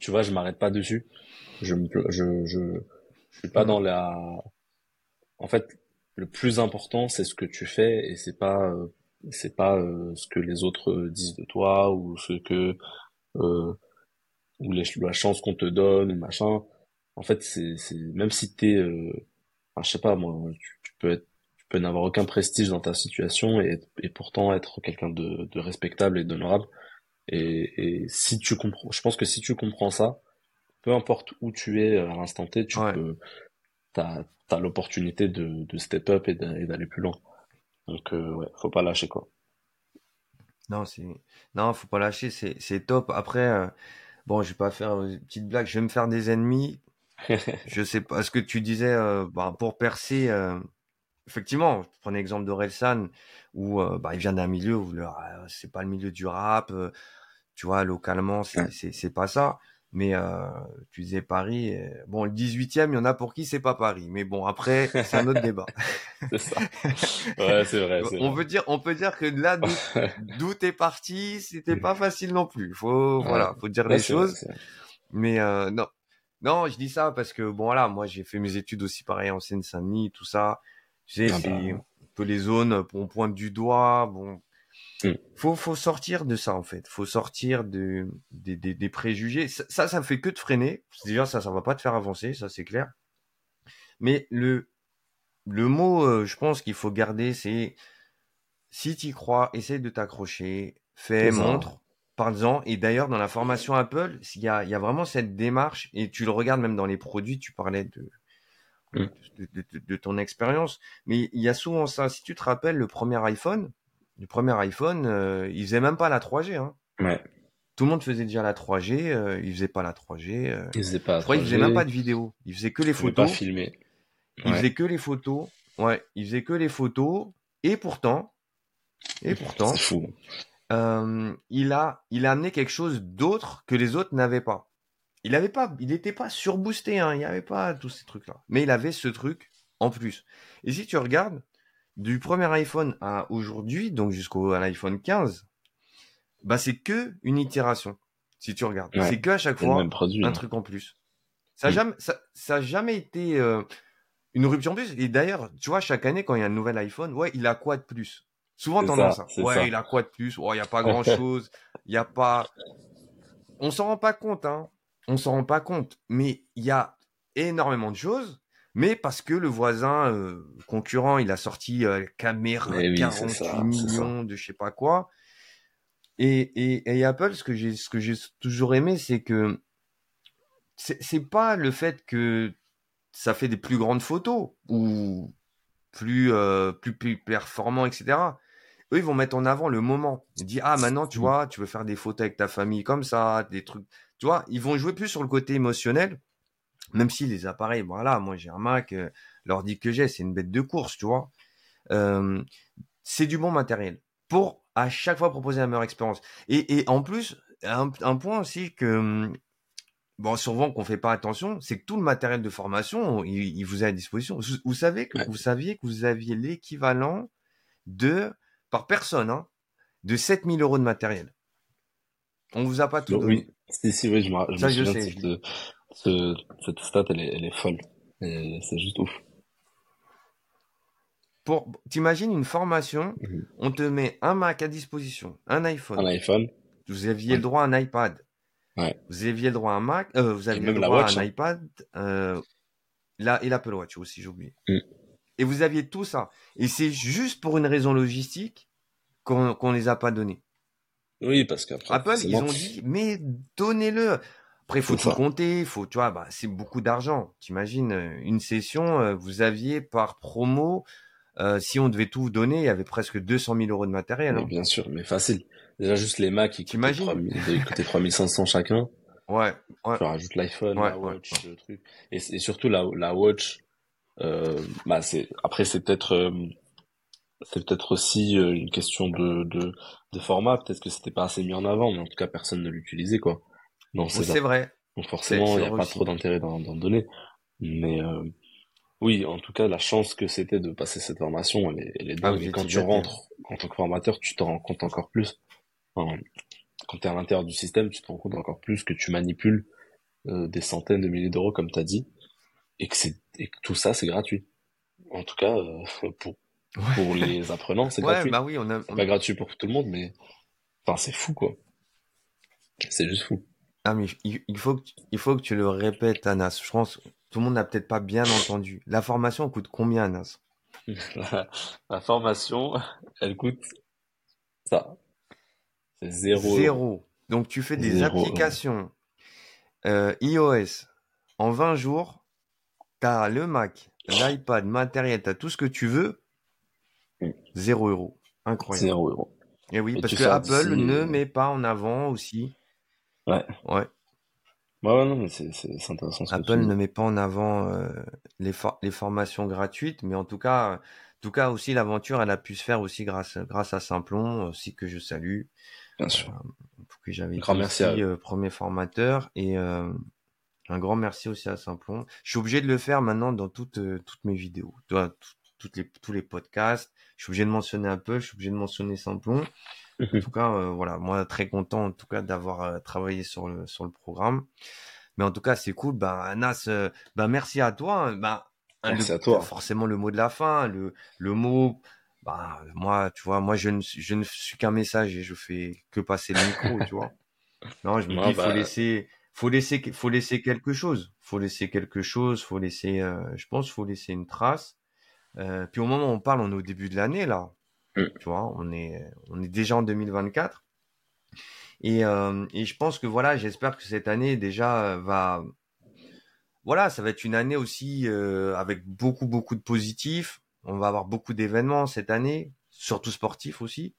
tu vois je m'arrête pas dessus. Je me je je je suis pas dans la en fait le plus important c'est ce que tu fais et c'est pas euh, c'est pas euh, ce que les autres euh, disent de toi ou ce que ou les, la chance qu'on te donne ou machin. En fait c'est c'est même si t'es enfin, je sais pas moi tu, peux être tu peux n'avoir aucun prestige dans ta situation et, et pourtant être quelqu'un de, de respectable et d'honorable. Et, et si tu comprends je pense que si tu comprends ça peu importe où tu es à l'instant T tu peux t'as t'as l'opportunité de, de step up et d'aller plus loin. Donc euh, ouais, faut pas lâcher quoi. Non, c'est non, faut pas lâcher, c'est top. Après euh, bon, je vais pas faire une petite blague, je vais me faire des ennemis. je sais pas ce que tu disais euh, bah, pour percer euh, effectivement, je prenais l'exemple d'Orelsan où euh, bah, il vient d'un milieu où c'est pas le milieu du rap, tu vois, localement, c'est c'est pas ça. Mais euh, tu disais Paris, euh, bon, le 18e, il y en a pour qui c'est pas Paris. Mais bon, après, c'est un autre débat. c'est ça. Ouais, c'est vrai. on peut dire, on peut dire que là d'où t'es parti, c'était pas facile non plus. Faut, voilà, faut dire les choses. Mais euh, non, non, je dis ça parce que bon, voilà, moi j'ai fait mes études aussi pareil en Seine-Saint-Denis, tout ça. Tu sais, ah c'est bah. un peu les zones, on pointe du doigt. Bon, Mm. Faut, faut sortir de ça en fait. Faut sortir de, des, des, des préjugés. Ça, ça, ça fait que te freiner. Déjà, ça, ça va pas te faire avancer, ça c'est clair. Mais le, le mot, euh, je pense qu'il faut garder, c'est si tu crois, essaye de t'accrocher, fais, montre, parle-en. Et d'ailleurs, dans la formation Apple, il y a, y a vraiment cette démarche, et tu le regardes même dans les produits, tu parlais de, mm. de, de, de, ton expérience, mais il y a souvent ça. Si tu te rappelles le premier iPhone, du premier iPhone, euh, il faisait même pas la 3G. Hein. Ouais. Tout le monde faisait déjà la 3G, euh, il faisait pas la 3G. Euh. Il faisait pas. Je crois qu'il faisait même pas de vidéo. Il faisait que les photos. Pas filmer. Il faisait que les photos. Ouais, il faisait que les photos. Et pourtant, et pourtant, fou. Euh, il a, il a amené quelque chose d'autre que les autres n'avaient pas. Il avait pas, il n'était pas surboosté, hein, il n'y avait pas tous ces trucs-là. Mais il avait ce truc en plus. Et si tu regardes, du premier iPhone à aujourd'hui, donc jusqu'au iPhone 15, bah c'est que une itération. Si tu regardes, c'est que à chaque fois un hein. truc en plus. Ça n'a jamais, ça, jamais été euh, une rupture en plus. Et d'ailleurs, tu vois, chaque année quand il y a un nouvel iPhone, ouais, il a quoi de plus? Souvent tendance. Ça, hein. ouais, il a quoi de plus? Ouais, il y a pas grand chose. Il y a pas. On s'en rend pas compte, hein. On s'en rend pas compte, mais il y a énormément de choses mais parce que le voisin euh, concurrent, il a sorti euh, caméra 48 millions de je sais pas quoi. Et, et, et Apple, ce que j'ai ce que j'ai toujours aimé, c'est que c'est pas le fait que ça fait des plus grandes photos ou plus euh, plus, plus performants, etc. Eux, ils vont mettre en avant le moment. Ils disent ah maintenant tu vois, tu veux faire des photos avec ta famille comme ça, des trucs. Tu vois, ils vont jouer plus sur le côté émotionnel même si les appareils, voilà, moi j'ai un Mac, euh, l'ordi que j'ai, c'est une bête de course, tu vois. Euh, c'est du bon matériel pour à chaque fois proposer la meilleure expérience. Et, et en plus, un, point aussi que bon, souvent qu'on fait pas attention, c'est que tout le matériel de formation, il, vous est à disposition. Vous, savez que vous saviez que vous aviez l'équivalent de par personne, hein, de 7000 euros de matériel. On vous a pas tout donné. Oui, si, oui, je me, je je sais, ce, cette stat, elle est, elle est folle. C'est juste ouf. Pour, t'imagines une formation, mhm. on te met un Mac à disposition, un iPhone. Un iPhone. Vous aviez le droit à un iPad. Ouais. Vous aviez le droit à un Mac, euh, vous aviez le droit à un hein. iPad, euh, et l'Apple Watch aussi, j'ai oublié. Mm. Et vous aviez tout ça. Et c'est juste pour une raison logistique qu'on qu'on les a pas donnés. Oui, parce qu'après. Apple, ils ont dit, mais donnez-le. Après, il faut tout compter, faut, tu vois, bah, c'est beaucoup d'argent. T'imagines, euh, une session, euh, vous aviez par promo, euh, si on devait tout vous donner, il y avait presque 200 000 euros de matériel. Hein. Bien sûr, mais facile. Déjà, juste les Macs, qui coûtaient, 3, 3500 chacun. Ouais, ouais. Tu rajoutes l'iPhone, la Watch, le truc. Et, et, surtout, la, la Watch, euh, bah, c'est, après, c'est peut-être, c'est peut-être aussi une question de, de, de format. Peut-être que c'était pas assez mis en avant, mais en tout cas, personne ne l'utilisait, quoi. Non, c'est vrai. Donc forcément, il n'y a pas trop d'intérêt d'en donner. Mais euh, oui, en tout cas, la chance que c'était de passer cette formation, elle est, elle est ah, dingue. quand tu rentres en tant que formateur, tu te rends compte encore plus. quand tu es à l'intérieur du système, tu te rends compte encore plus que tu manipules euh, des centaines de milliers d'euros, comme tu as dit, et que, c'est, et que tout ça, c'est gratuit. En tout cas, euh, pour, pour les apprenants, c'est gratuit. Bah oui, on a, pas gratuit pour tout le monde, mais enfin, c'est fou, quoi. C'est juste fou. Ah, mais il faut que tu, il faut que tu le répètes, Anas. Je pense que tout le monde n'a peut-être pas bien entendu. La formation coûte combien, Anas? La, formation, elle coûte ça. C'est zéro. Zéro. Donc tu fais des applications euh, iOS en 20 jours. Tu as le Mac, l'iPad, matériel, tu as tout ce que tu veux. Mm. Zéro euro. Incroyable. Zéro euro. Et oui, parce que Apple ne met pas en avant aussi Ouais. Ouais. Ouais, non, mais c'est, intéressant. Apple ne met pas en avant euh, les, les formations gratuites, mais en tout cas, en tout cas aussi l'aventure, elle a pu se faire aussi grâce, grâce à Simplon, aussi que je salue. Bien sûr. Euh, que j'avais grand merci aussi, euh, premier formateur et euh, un grand merci aussi à Simplon. Je suis obligé de le faire maintenant dans toutes toutes mes vidéos, toutes les tous les podcasts. Je suis obligé de mentionner Apple, je suis obligé de mentionner Simplon. En tout cas, euh, voilà, moi très content en tout cas d'avoir euh, travaillé sur le sur le programme. Mais en tout cas, c'est cool. Ben Anas, euh, ben merci à toi. Ben, merci à toi. Forcément le mot de la fin, le le mot. Ben, moi, tu vois, moi je ne je ne suis qu'un message et je fais que passer le micro, tu vois. Non, je me dis, faut bah laisser, faut laisser, faut laisser quelque chose. Faut laisser quelque chose. Faut laisser, je pense, faut laisser une trace. Euh, puis au moment où on parle, on est au début de l'année là. Mm. Tu vois, on est, on est déjà en 2024. Et, euh, et je pense que voilà, j'espère que cette année déjà va, voilà, ça va être une année aussi euh, avec beaucoup beaucoup de positifs. On va avoir beaucoup d'événements cette année, surtout sportifs aussi.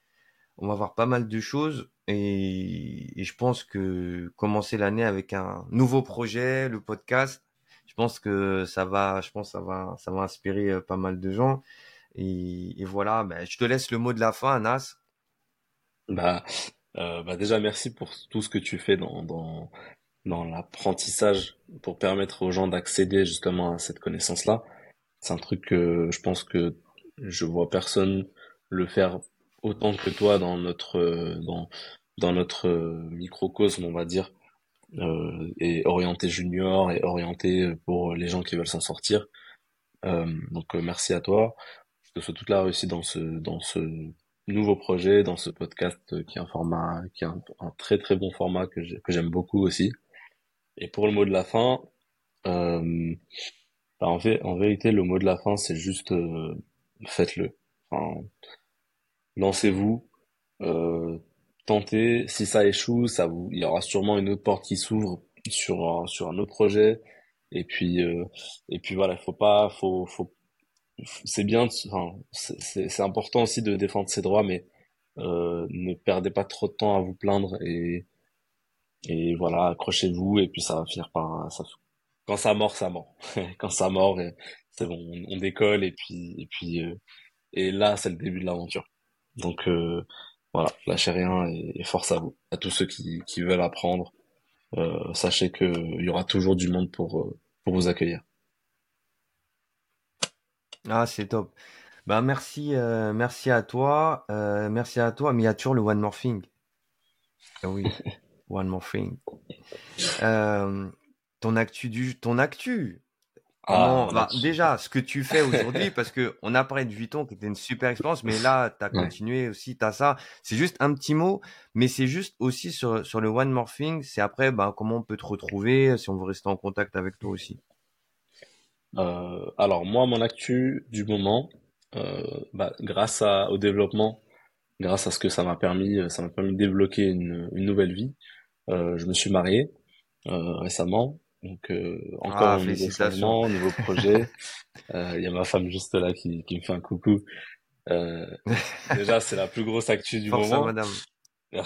on va voir pas mal de choses et, je pense que commencer l'année avec un nouveau projet, le podcast, je pense que ça va, je pense ça va, ça va inspirer euh, pas mal de gens. Et, voilà, ben, je te laisse le mot de la fin, Anas. Bah, euh, bah déjà merci pour tout ce que tu fais dans dans dans l'apprentissage pour permettre aux gens d'accéder justement à cette connaissance-là. C'est un truc que je pense que je vois personne le faire autant que toi dans notre dans dans notre microcosme, on va dire, euh, et orienté junior et orienté pour les gens qui veulent s'en sortir. Euh, donc euh, merci à toi. Je te souhaite toute la réussite dans ce dans ce nouveau projet, dans ce podcast qui est un format qui est un, très très bon format que j'aime beaucoup aussi. Et pour le mot de la fin, euh, bah, en fait, en vérité, le mot de la fin, c'est juste faites-le. Enfin, lancez-vous, euh, tentez. Si ça échoue, ça vous, il y aura sûrement une autre porte qui s'ouvre sur un, sur un autre projet. Et puis euh, et puis voilà, faut pas, faut faut, c'est bien, enfin, c'est important aussi de défendre ses droits, mais euh, ne perdez pas trop de temps à vous plaindre et et voilà, accrochez-vous et puis ça va finir par ça. Quand ça mord, ça mord. Quand ça mord, c'est bon, on, décolle et puis et puis euh, et là, c'est le début de l'aventure. Donc euh, voilà, lâchez rien et, force à vous, à tous ceux qui, qui veulent apprendre. Euh, sachez qu'il y aura toujours du monde pour, euh, pour vous accueillir. Ah, c'est top. Bah merci, euh, merci à toi, merci à toi. Mais il y a toujours le one more thing. Ah oui, one more thing. ton actu du, ton actu. Ah, bah, déjà, ce que tu fais aujourd'hui, parce que on a parlé de Vuitton qui était une super expérience, mais là, tu as continué aussi, tu as ça. C'est juste un petit mot, mais c'est juste aussi sur, sur le One More Thing, c'est après, bah, comment on peut te retrouver, si on veut rester en contact avec toi aussi. Euh, alors, moi, mon actu du moment, euh, bah, grâce à, au développement, grâce à ce que ça m'a permis, ça m'a permis de débloquer une, une nouvelle vie. Euh, je me suis marié euh, récemment donc euh, encore ah, un nouveau changement, nouveau projet. Euh, il y a ma femme juste là qui, qui me fait un coucou. Euh, déjà, c'est la plus grosse actu du Force moment. madame.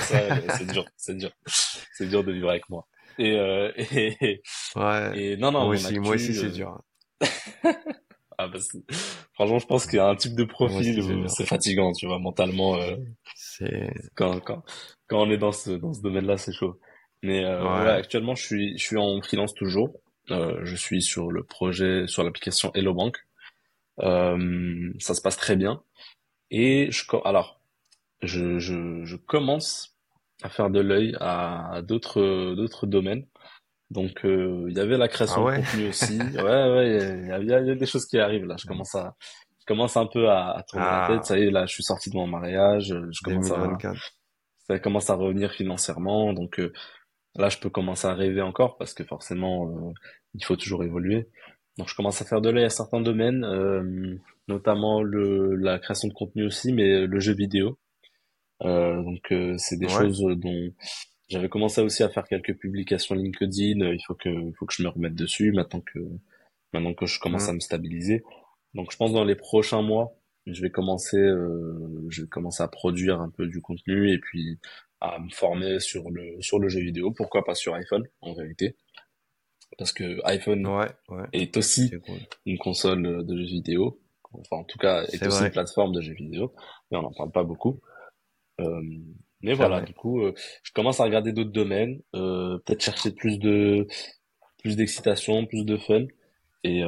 c'est dur, c'est dur, c'est dur de vivre avec moi. Et, euh, et, ouais. Et non, non, moi aussi, moi aussi, c'est dur. ah, bah, franchement, je pense qu'il y a un type de profil où c'est fatigant, tu vois, mentalement. c'est quand, quand, quand on est dans ce, dans ce domaine-là, c'est chaud. Mais euh, actuellement, je suis, je suis en freelance toujours. Euh, je suis sur le projet, sur l'application Hello Bank. Euh, ça se passe très bien. Et je, alors, je, je, je commence à faire de l'œil à, d'autres, d'autres domaines. Donc, euh, il y avait la création ah de contenu aussi. ouais, ouais, il y a, y, a, y a des choses qui arrivent là. Je commence à, je commence un peu à, à tourner la ah. tête. Ça y est, là, je suis sorti de mon mariage. Je commence à, ça commence à revenir financièrement. Donc, euh, Là, je peux commencer à rêver encore parce que forcément, euh, il faut toujours évoluer. Donc, je commence à faire de l'œil à certains domaines, euh, notamment le, la création de contenu aussi, mais le jeu vidéo. Euh, donc, c'est des choses dont j'avais commencé aussi à faire quelques publications LinkedIn. Il faut que, il faut que je me remette dessus maintenant que, maintenant que je commence à me stabiliser. Donc, je pense dans les prochains mois, je vais commencer, je vais commencer à produire un peu du contenu et puis à me former sur le sur le jeu vidéo, pourquoi pas sur iPhone en réalité, parce que iPhone est aussi une console de jeux vidéo, enfin en tout cas est, aussi une plateforme de jeux vidéo, mais on n'en parle pas beaucoup. Euh, mais voilà, du coup, euh, je commence à regarder d'autres domaines, euh, peut-être chercher plus de plus d'excitation, plus de fun, et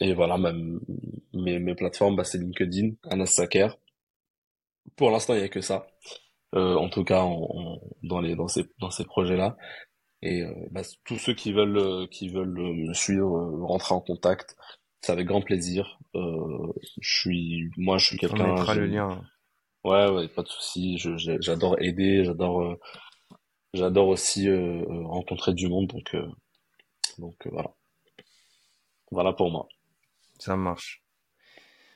et voilà, même mes, mes plateformes, bah, c'est LinkedIn, Anas Saker. Pour l'instant, il y a que ça. Euh, en tout cas dans les dans ces dans ces projets-là. Et euh, bah, tous ceux qui veulent euh, qui veulent me suivre, rentrer en contact, c'est avec grand plaisir. je suis moi je suis quelqu'un. On mettra le lien. Ouais ouais pas de souci. J'adore aider, j'adore j'adore aussi rencontrer du monde donc donc voilà voilà pour moi. Ça marche.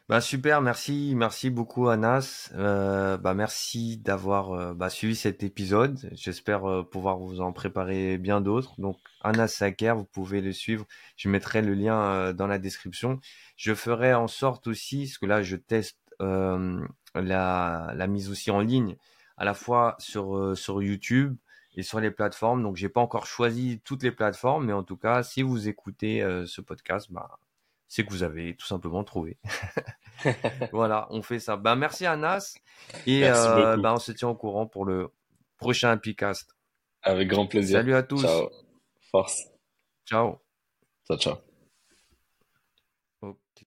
Bah super, merci, merci beaucoup Anas. Euh, bah merci d'avoir euh, bah, suivi cet épisode. J'espère euh, pouvoir vous en préparer bien d'autres. Donc Anas Saker, vous pouvez le suivre. Je mettrai le lien dans la description. Je ferai en sorte aussi, parce que là je teste la, la mise aussi en ligne à la fois sur, sur YouTube et sur les plateformes. Donc, j'ai pas encore choisi toutes les plateformes, mais en tout cas, si vous écoutez ce podcast, bah, c'est que vous avez tout simplement trouvé. voilà, on fait ça. Ben, merci Anas. Et euh, ben, on se tient au courant pour le prochain Epicast. Avec grand plaisir. Salut à tous. Ciao. Force. Ciao. Ciao, ciao.